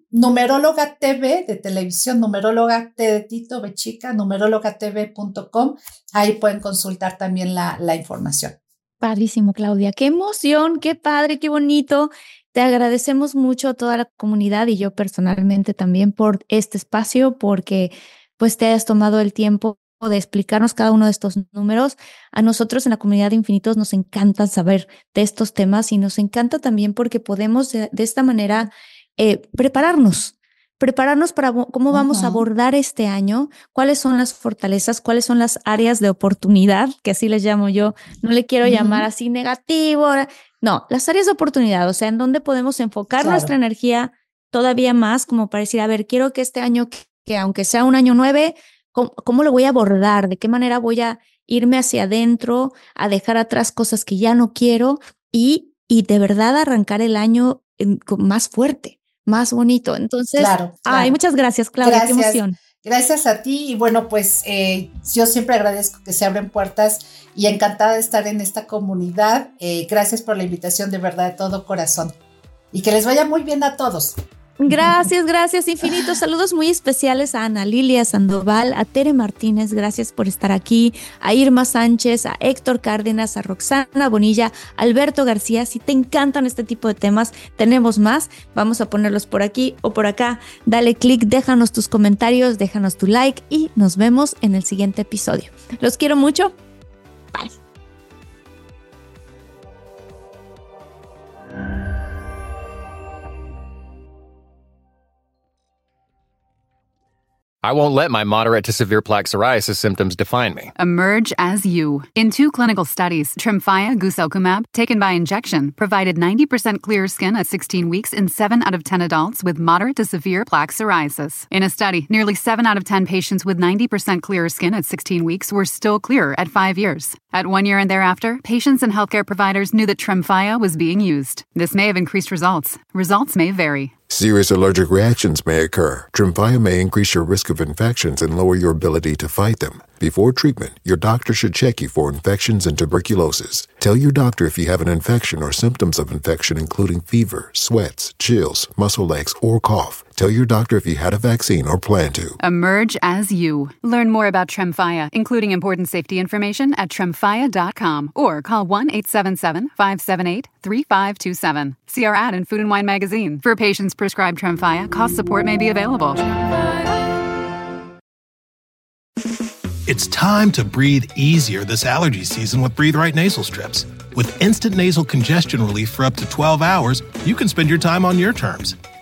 Numeróloga TV de televisión, numeróloga T de Tito, B chica, numerologatv.com. Ahí pueden consultar también la, la información. Padrísimo, Claudia. Qué emoción, qué padre, qué bonito. Te agradecemos mucho a toda la comunidad y yo personalmente también por este espacio, porque pues te hayas tomado el tiempo de explicarnos cada uno de estos números. A nosotros en la comunidad de infinitos nos encanta saber de estos temas y nos encanta también porque podemos de, esta manera eh, prepararnos, prepararnos para cómo vamos a abordar este año, cuáles son las fortalezas, cuáles son las áreas de oportunidad, que así les llamo yo. No le quiero llamar así negativo, no, las áreas de oportunidad, o sea, en dónde podemos enfocar nuestra energía todavía más, como para decir, a ver, quiero que este año, que, aunque sea un año nueve, ¿cómo, lo voy a abordar? ¿De qué manera voy a irme hacia adentro, a dejar atrás cosas que ya no quiero y, y de verdad arrancar el año más fuerte, más bonito? Entonces, claro, ay, muchas gracias, Claudia, qué emoción. Gracias a ti y bueno, pues eh, yo siempre agradezco que se abren puertas y encantada de estar en esta comunidad. Eh, gracias por la invitación de verdad de todo corazón y que les vaya muy bien a todos. Gracias, gracias infinitos. Saludos muy especiales a Ana Lilia Sandoval, a Tere Martínez, gracias por estar aquí, a Irma Sánchez, a Héctor Cárdenas, a Roxana Bonilla, Alberto García. Si te encantan este tipo de temas, tenemos más. Vamos a ponerlos por aquí o por acá. Dale click, déjanos tus comentarios, déjanos tu like y nos vemos en el siguiente episodio. Los quiero mucho. Bye. I won't let my moderate to severe plaque psoriasis symptoms define me. Emerge as you. In two clinical studies, Tremfya guselkumab, taken by injection, provided 90% clearer skin at 16 weeks in 7 out of 10 adults with moderate to severe plaque psoriasis. In a study, nearly 7 out of 10 patients with 90% clearer skin at 16 weeks were still clearer at 5 years. At 1 year and thereafter, patients and healthcare providers knew that Tremfya was being used. This may have increased results. Results may vary. Serious allergic reactions may occur. Tremfya may increase your risk of infections and lower your ability to fight them. Before treatment, your doctor should check you for infections and tuberculosis. Tell your doctor if you have an infection or symptoms of infection, including fever, sweats, chills, muscle aches, or cough. Tell your doctor if you had a vaccine or plan to. Emerge as you. Learn more about Tremfya, including important safety information at tremfya.com or call 1 877 578 3527. See our ad in Food and Wine magazine. For patients prescribed Tremfya, cost support may be available. It's time to breathe easier this allergy season with Breathe Right nasal strips. With instant nasal congestion relief for up to 12 hours, you can spend your time on your terms,